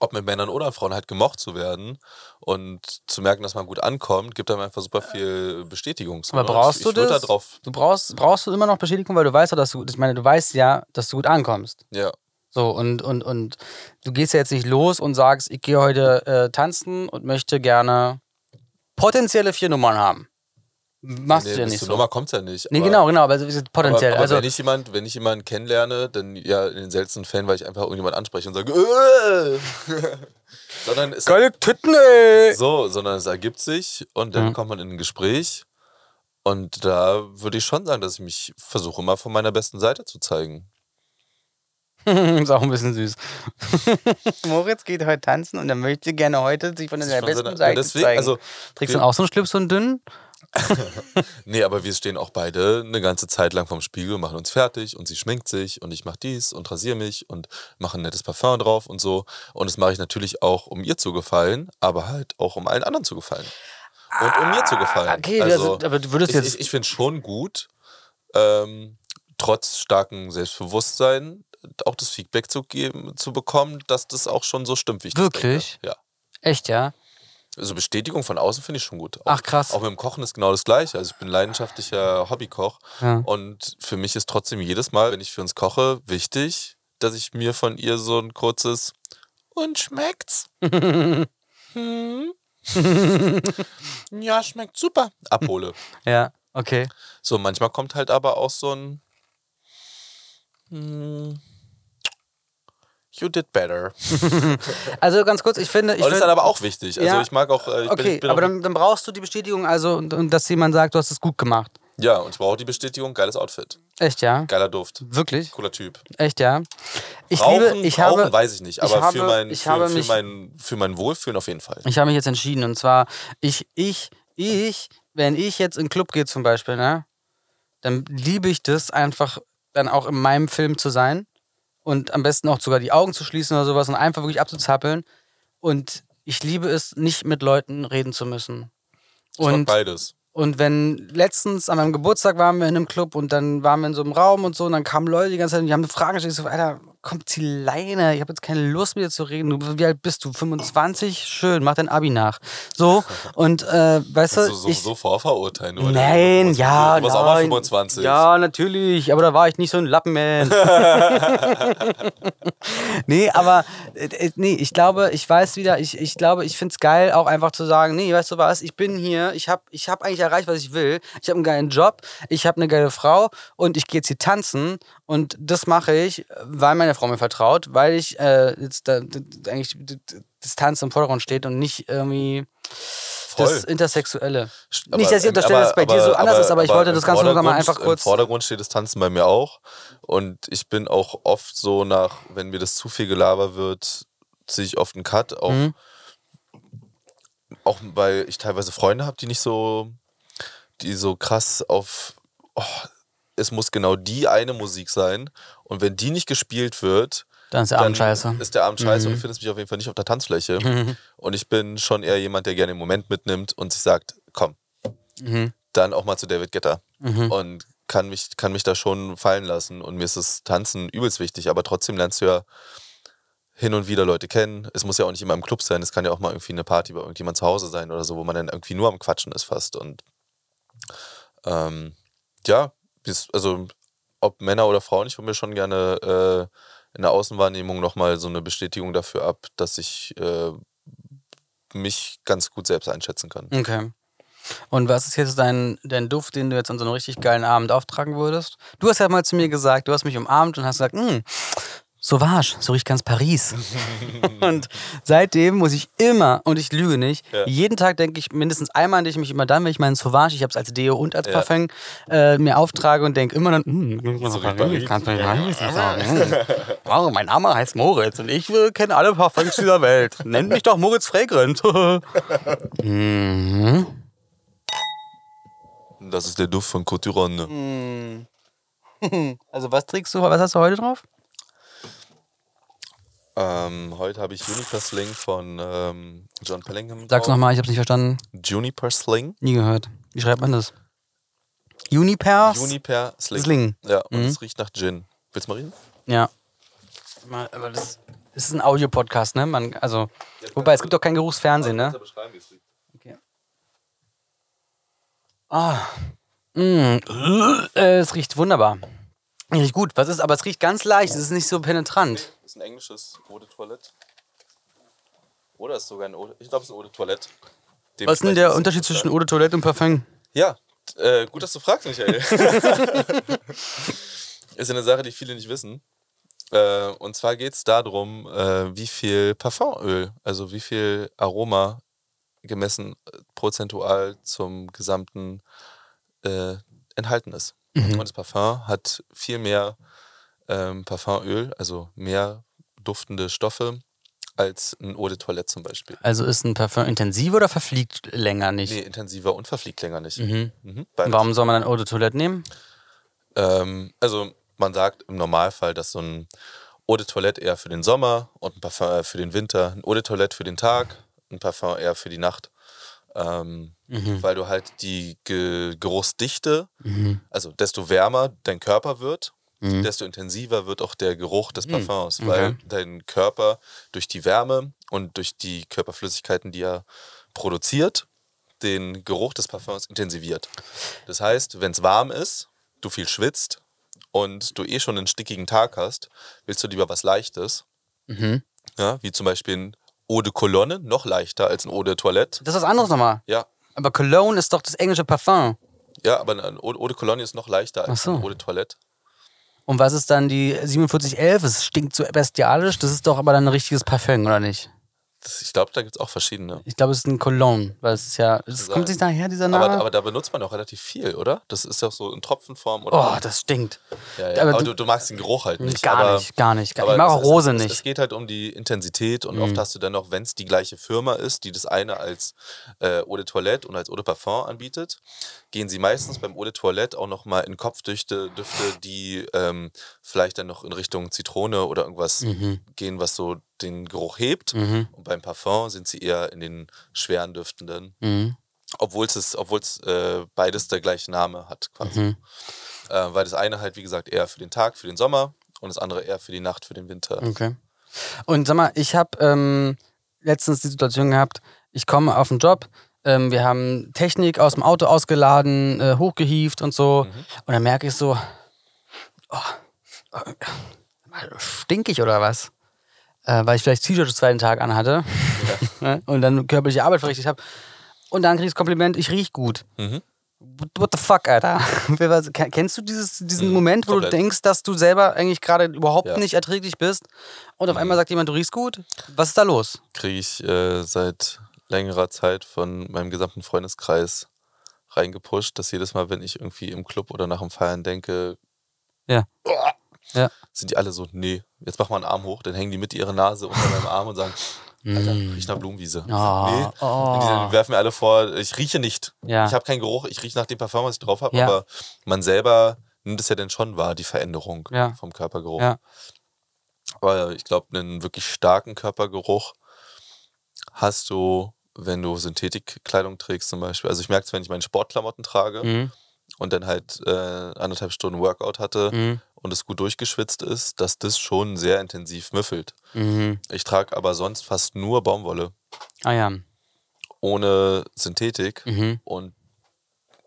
A: Ob mit Männern oder Frauen halt gemocht zu werden und zu merken, dass man gut ankommt, gibt einem einfach super viel Bestätigung.
B: Aber
A: ne?
B: brauchst
A: ich,
B: du
A: ich würd
B: das?
A: Da drauf,
B: Du brauchst, brauchst du immer noch Bestätigung, weil du weißt ja, dass du, ich meine, du weißt ja, dass du gut ankommst.
A: ja.
B: So, und, und, und du gehst ja jetzt nicht los und sagst, ich gehe heute äh, tanzen und möchte gerne potenzielle vier Nummern haben. Machst
A: nee,
B: du ja nicht
A: zur
B: so.
A: Nummer kommt ja nicht.
B: nee,
A: aber-
B: genau, genau, aber es ist potenziell.
A: Aber, aber
B: also,
A: wenn ich jemand, wenn ich jemanden kennenlerne, dann ja in den seltensten Fällen, weil ich einfach irgendjemand anspreche und sage, äh! sondern es
B: geile Titten, ey!
A: so, sondern es ergibt sich und dann
B: Mhm.
A: kommt man in ein Gespräch und da würde ich schon sagen, dass ich mich versuche mal von meiner besten Seite zu zeigen.
B: ist auch ein bisschen süß. Moritz geht heute tanzen und er möchte gerne heute sich von seiner besten Seite
A: ja, deswegen,
B: zeigen.
A: also,
B: Trägst du dann auch so einen Schlips, so einen dünnen?
A: Nee, aber wir stehen auch beide eine ganze Zeit lang vorm Spiegel, machen uns fertig und sie schminkt sich und ich mache dies und rasiere mich und mache ein nettes Parfum drauf und so. Und das mache ich natürlich auch, um ihr zu gefallen, aber halt auch um allen anderen zu gefallen. Und um mir zu gefallen.
B: Ah, Okay,
A: also,
B: also, aber du würdest
A: ich,
B: jetzt.
A: ich, ich finde schon gut, ähm, trotz starkem Selbstbewusstsein auch das Feedback zu geben, zu bekommen, dass das auch schon so stimmt, wie ich
B: Wirklich?
A: das denke. Ja.
B: echt, ja?
A: Also Bestätigung von außen finde ich schon gut. Auch,
B: Ach, krass.
A: Auch mit dem Kochen ist genau das Gleiche. Also ich bin leidenschaftlicher Hobbykoch
B: Ja.
A: und für mich ist trotzdem jedes Mal, wenn ich für uns koche, wichtig, dass ich mir von ihr so ein kurzes und schmeckt's? hm? ja, schmeckt super. Abhole.
B: Ja, okay.
A: So, manchmal kommt halt aber auch so ein hm, You did better.
B: Also ganz kurz, ich finde. Ich
A: Und das ist dann aber auch wichtig. Also
B: Ja.
A: ich mag auch. äh, Ich bin,
B: okay,
A: ich bin
B: aber dann, dann brauchst du die Bestätigung, also, und, und dass jemand sagt, du hast es gut gemacht.
A: Ja, und ich brauche die Bestätigung, geiles Outfit.
B: Echt, ja?
A: Geiler Duft.
B: Wirklich?
A: Cooler Typ.
B: Echt, ja? Ich
A: Rauchen,
B: liebe, ich
A: Rauchen
B: habe,
A: weiß ich nicht,
B: ich
A: aber
B: habe-
A: für, mein,
B: ich
A: für,
B: habe
A: für,
B: mich-
A: mein, für mein Wohlfühlen auf jeden Fall.
B: ich habe mich jetzt entschieden und zwar, ich, ich, ich, wenn ich jetzt in den Club gehe zum Beispiel, ne, dann liebe ich das einfach, dann auch in meinem Film zu sein und am besten auch sogar die Augen zu schließen oder sowas und einfach wirklich abzuzappeln. Und ich liebe es, nicht mit Leuten reden zu müssen.
A: Ich
B: Und
A: beides.
B: Und wenn letztens an meinem Geburtstag waren wir in einem Club und dann waren wir in so einem Raum und so und dann kamen Leute die ganze Zeit und die haben Fragen gestellt. Ich so, Alter, komm, zieh Leine. Ich habe jetzt keine Lust mit dir zu reden. Du, wie alt bist du? 25? Schön, mach dein Abi nach. So, und äh, weißt du,
A: so,
B: ich,
A: so vorverurteilen, oder?
B: Nein,
A: Du
B: ja,
A: Du warst auch mal
B: nein.
A: 25.
B: Ja, natürlich, aber da war ich nicht so ein Lappenman. nee, aber äh, nee, ich glaube, ich weiß wieder, ich, ich glaube, ich finde es geil, auch einfach zu sagen, nee, weißt du was, ich bin hier, ich habe ich hab eigentlich erreicht, was ich will. Ich habe einen geilen Job, ich habe eine geile Frau und ich gehe jetzt hier tanzen und das mache ich, weil meine Frau mir vertraut, weil ich äh, jetzt da, eigentlich d- d- das Tanzen im Vordergrund steht und nicht irgendwie
A: Voll.
B: das Intersexuelle.
A: Aber
B: nicht, dass ich unterstelle, dass es bei dir so anders ist, aber ich wollte das Ganze nur mal
A: Vordergrund-
B: einfach kurz.
A: Im Vordergrund steht das Tanzen bei mir auch. Und ich bin auch oft so nach, wenn mir das zu viel Gelaber wird, ziehe ich oft einen Cut. Auch,
B: Mhm.
A: auch weil ich teilweise Freunde habe, die nicht so, die so krass auf, oh, es muss genau die eine Musik sein. Und wenn die nicht gespielt wird,
B: Dann ist der Abend scheiße.
A: ist der Abend scheiße
B: Mhm.
A: und du findest mich auf jeden Fall nicht auf der Tanzfläche. Und ich bin schon eher jemand, der gerne den Moment mitnimmt und sich sagt, komm,
B: Mhm.
A: dann auch mal zu David Guetta.
B: Mhm.
A: Und kann mich, kann mich da schon fallen lassen. Und mir ist das Tanzen übelst wichtig, aber trotzdem lernst du ja hin und wieder Leute kennen. Es muss ja auch nicht immer im Club sein, es kann ja auch mal irgendwie eine Party bei irgendjemand zu Hause sein oder so, wo man dann irgendwie nur am Quatschen ist fast. Und ähm, ja, also ob Männer oder Frauen, ich hole mir schon gerne äh, in der Außenwahrnehmung nochmal so eine Bestätigung dafür ab, dass ich äh, mich ganz gut selbst einschätzen kann.
B: Okay. Und was ist jetzt dein, dein Duft, den du jetzt an so einem richtig geilen Abend auftragen würdest? Du hast ja mal zu mir gesagt, du hast mich umarmt und hast gesagt, "Mm, Sauvage, so riecht ganz Paris. und seitdem muss ich immer, und ich lüge nicht,
A: Ja.
B: jeden Tag denke ich mindestens einmal an dich, mich immer dann, wenn ich meinen Sauvage, ich habe es als Deo und als
A: Ja.
B: Parfum, äh, mir auftrage und denke immer dann, mm,
A: So
B: Paris, ganz Paris. Wow, mein Name heißt Moritz und ich äh, kenne alle Parfums dieser Welt. Nennt mich doch Moritz Fragrant. mhm.
A: Das ist der Duft von Coturon.
B: Also was trägst du, was hast du heute drauf?
A: Ähm, heute habe ich Juniper Sling von ähm, John Pellingham.
B: Sag's nochmal, ich hab's nicht verstanden.
A: Juniper Sling.
B: Nie gehört. Wie schreibt man das? Juniper.
A: Juniper Sling.
B: Sling.
A: Ja, und
B: Mhm.
A: es riecht nach Gin. Willst du mal riechen?
B: Ja. Aber das, ist ein Audiopodcast, ne? Man, also, wobei, es gibt doch kein Geruchsfernsehen, ne? Okay. Ah. Mm. Äh, es riecht wunderbar. Riecht gut. Was ist, aber es riecht ganz leicht. Es ist nicht so penetrant.
A: Das ist ein englisches Eau de Toilette. Oder ist sogar ein Eau de, Ich glaube, es ist ein Eau de Toilette.
B: Was ist denn der Unterschied zwischen Eau de Toilette und Parfum?
A: Ja, äh, gut, dass du fragst, Michael. ist eine Sache, die viele nicht wissen. Äh, und zwar geht es darum, äh, wie viel Parfumöl, also wie viel Aroma gemessen äh, prozentual zum gesamten äh, enthalten ist. Und das Parfum hat viel mehr ähm, Parfumöl, also mehr duftende Stoffe als ein Eau de Toilette zum Beispiel.
B: Also ist ein Parfum intensiver oder verfliegt länger nicht?
A: Nee, intensiver und verfliegt länger nicht.
B: Mhm.
A: Mhm.
B: Warum soll man dann Eau de Toilette nehmen?
A: Ähm, also man sagt im Normalfall, dass so ein Eau de Toilette eher für den Sommer und ein Parfum eher für den Winter, ein Eau de Toilette für den Tag, ein Parfum eher für die Nacht. Ähm, Weil du halt die Ge Geruchsdichte, also desto wärmer dein Körper wird, desto intensiver wird auch der Geruch des Parfums, weil dein Körper durch die Wärme und durch die Körperflüssigkeiten, die er produziert, den Geruch des Parfums intensiviert. Das heißt, wenn es warm ist, du viel schwitzt und du eh schon einen stickigen Tag hast, willst du lieber was Leichtes. Ja, wie zum Beispiel ein Eau de Cologne, noch leichter als ein Eau de Toilette.
B: Das ist was anderes nochmal.
A: Ja,
B: Aber Cologne ist doch das englische Parfum.
A: ja aber Eau de Cologne ist noch leichter als
B: so.
A: de Toilette.
B: Und was ist dann die 4711? Es stinkt so bestialisch. Das ist doch aber dann ein richtiges Parfum, oder nicht?
A: Das, ich glaube, da gibt es auch verschiedene.
B: Ich glaube, es ist ein Cologne, weil es ist ja. Es kommt sich daher, dieser Name?
A: Aber, aber da benutzt man auch relativ viel, oder? Das ist ja so in Tropfenform. Oder
B: oh, das stinkt.
A: ja, ja.
B: aber
A: Aber,
B: du-
A: du, magst den Geruch halt nicht.
B: gar
A: aber,
B: nicht, gar nicht. Gar. Ich mag auch
A: es-
B: Rose
A: es,
B: nicht. Mhm.
A: Es geht halt um die Intensität und oft hast du dann noch, wenn es die gleiche Firma ist, die das eine als äh, Eau de Toilette und als Eau de Parfum anbietet, gehen sie meistens beim Eau de Toilette auch nochmal in Kopfdüfte, Düfte, die ähm, vielleicht dann noch in Richtung Zitrone oder irgendwas
B: Mhm.
A: gehen, was so den Geruch hebt. Und beim Parfum sind sie eher in den schweren Düftenden.
B: Mhm.
A: Obwohl es obwohl's, äh, beides der gleiche Name hat, quasi.
B: Mhm.
A: Äh, weil das eine halt, wie gesagt, eher für den Tag, für den Sommer und das andere eher für die Nacht, für den Winter.
B: Okay. Und sag mal, ich habe ähm, letztens die Situation gehabt, ich komme auf den Job, ähm, wir haben Technik aus dem Auto ausgeladen, äh, hochgehievt und so. Und dann merke ich so, oh, oh, stinkig oder was? Äh, weil ich vielleicht T-Shirt den zweiten Tag anhatte ne? und dann körperliche Arbeit verrichtet habe. Und dann krieg ich das Kompliment, ich riech gut.
A: Mhm.
B: What- the fuck, Alter? Kennst du dieses, diesen
A: Mhm,
B: Moment, wo
A: komplett.
B: du denkst, dass du selber eigentlich gerade überhaupt
A: Ja.
B: nicht erträglich bist und
A: Mhm.
B: auf einmal sagt jemand, du riechst gut? Was ist da los?
A: Kriege ich äh, seit längerer Zeit von meinem gesamten Freundeskreis reingepusht, dass jedes Mal, wenn ich irgendwie im Club oder nach dem Feiern denke,
B: Ja. Ja.
A: sind die alle so, nee, jetzt mach mal einen Arm hoch, dann hängen die mit ihrer Nase unter meinem Arm und sagen, Alter, riech nach Blumenwiese.
B: Mm. Oh,
A: nee,
B: oh.
A: Und die werfen mir alle vor, ich rieche nicht.
B: Ja.
A: Ich habe keinen Geruch, ich rieche nach dem Parfum, was ich drauf habe,
B: Ja.
A: aber man selber nimmt es ja dann schon wahr, die Veränderung
B: Ja.
A: vom Körpergeruch.
B: Ja.
A: Aber ich glaube, einen wirklich starken Körpergeruch hast du, wenn du Synthetikkleidung trägst zum Beispiel. Also ich merke es, wenn ich meine Sportklamotten trage
B: Mhm.
A: und dann halt äh, anderthalb Stunden Workout hatte
B: Mhm.
A: und es gut durchgeschwitzt ist, dass das schon sehr intensiv müffelt.
B: Mhm.
A: Ich trage aber sonst fast nur Baumwolle,
B: Ah ja.
A: ohne Synthetik.
B: Mhm.
A: Und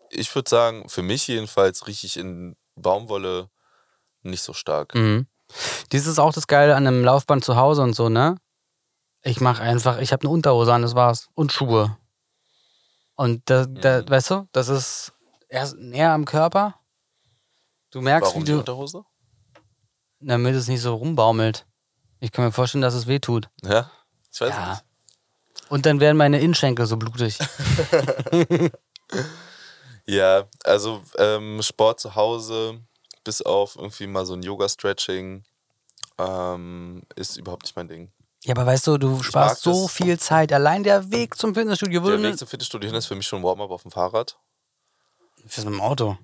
A: ich würde sagen, für mich jedenfalls rieche ich in Baumwolle nicht so stark.
B: Mhm. Dies ist auch das Geile an einem Laufband zu Hause und so, ne? Ich mache einfach, ich habe eine Unterhose an, das war's. Und Schuhe. Und da, da
A: Mhm.
B: weißt du, das ist erst näher am Körper. Du merkst,
A: Warum
B: wie
A: die
B: du,
A: Unterhose?
B: damit es nicht so rumbaumelt. Ich kann mir vorstellen, dass es weh tut.
A: Ja, ich weiß
B: Ja.
A: nicht.
B: Und dann werden meine Innenschenkel so blutig.
A: Ja, also ähm, Sport zu Hause, bis auf irgendwie mal so ein Yoga-Stretching, ähm, ist überhaupt nicht mein Ding.
B: Ja, aber weißt du, du sparst
A: mag
B: so
A: das.
B: viel Zeit. Allein der Weg zum Fitnessstudio
A: Der
B: würde
A: Weg zum Fitnessstudio hin ist für mich schon Warm-up auf dem Fahrrad.
B: Fürs mit dem Auto.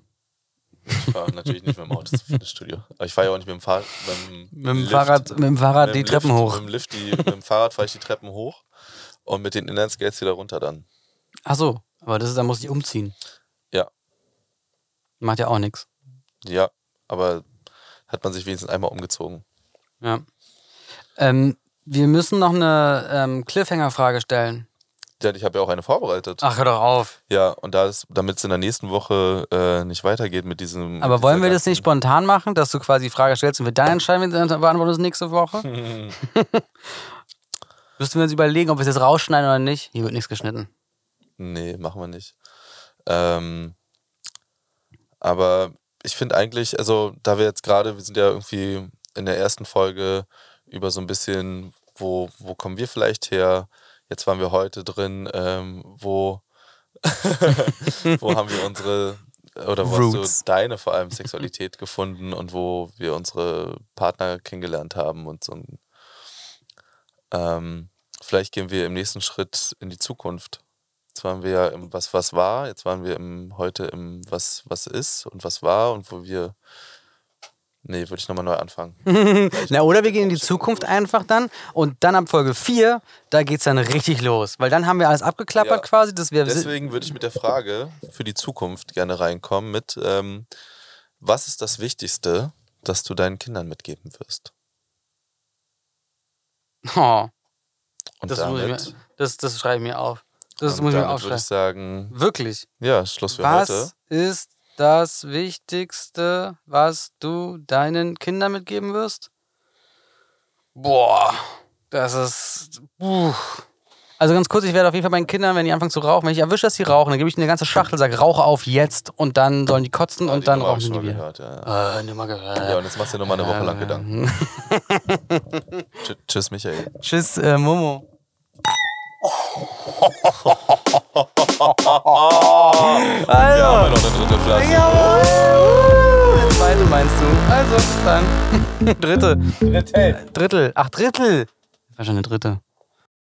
A: Ich fahre natürlich nicht mit dem Auto zum Fitnessstudio. Aber ich fahre ja auch nicht mit dem, Fahr mit dem,
B: Mit dem
A: Lift.
B: Fahrrad, mit dem Fahrrad
A: Mit
B: die
A: dem
B: Treppen
A: Lift,
B: hoch.
A: Mit dem, Lift die, mit dem Fahrrad fahre ich die Treppen hoch und mit den Inlineskates wieder runter dann.
B: Ach so, aber das ist, da muss ich umziehen.
A: Ja.
B: Macht ja auch nichts.
A: Ja, aber hat man sich wenigstens einmal umgezogen.
B: Ja. Ähm, wir müssen noch eine ähm, Cliffhanger-Frage stellen.
A: Ja, ich habe ja auch eine vorbereitet.
B: Ach, hör doch auf.
A: Ja, und damit es in der nächsten Woche äh, nicht weitergeht mit diesem.
B: Aber
A: mit
B: wollen wir das nicht spontan machen, dass du quasi die Frage stellst und wir dann entscheiden, wir beantworten es nächste Woche? Müssten wir uns überlegen, ob wir es jetzt rausschneiden oder nicht? Hier wird nichts geschnitten.
A: Nee, machen wir nicht. Ähm, aber ich finde eigentlich, also da wir jetzt gerade, wir sind ja irgendwie in der ersten Folge über so ein bisschen, wo, wo kommen wir vielleicht her? Jetzt waren wir heute drin, ähm, wo, wo haben wir unsere, oder wo hast
B: Roots.
A: du deine vor allem Sexualität gefunden und wo wir unsere Partner kennengelernt haben und so ein, ähm, vielleicht gehen wir im nächsten Schritt in die Zukunft. Jetzt waren wir ja im Was was war, jetzt waren wir im heute im Was was ist und was war und wo wir. Nee, würde ich nochmal neu anfangen.
B: Na, oder wir gehen in die Zukunft einfach dann und dann ab Folge 4, da geht es dann richtig los. Weil dann haben wir alles abgeklappert
A: Ja.
B: quasi, dass wir.
A: Deswegen würde ich mit der Frage für die Zukunft gerne reinkommen mit, ähm, was ist das Wichtigste, das du deinen Kindern mitgeben wirst?
B: Oh,
A: Und
B: das, muss ich
A: damit,
B: mir, das, das schreibe ich mir auf. Das muss ich mir
A: damit würde
B: aufschreiben.
A: ich sagen,
B: Wirklich.
A: ja, Schluss für
B: Was
A: heute.
B: ist das Wichtigste, was du deinen Kindern mitgeben wirst? Boah, das ist. Puh. Also ganz kurz, ich werde auf jeden Fall meinen Kindern, wenn die anfangen zu rauchen, wenn ich erwische, dass sie rauchen, dann gebe ich ihnen eine ganze Schachtel, sage, rauche auf jetzt und dann sollen die kotzen und
A: die
B: dann
A: Nummer
B: rauchen
A: mal
B: wieder.
A: gehört, ja.
B: Äh, Nummer gehört.
A: ja, und jetzt machst du dir nochmal eine Woche lang Gedanken.
B: Gedanken.
A: Tsch- Tschüss, Michael.
B: Tschüss, äh, Momo.
A: Wir
B: Also,
A: haben ja noch eine dritte Flasche.
B: jawohl. Der zweite meinst du. Also, bis dann. Dritte. Drittel. Ach, Drittel. Das war schon eine dritte.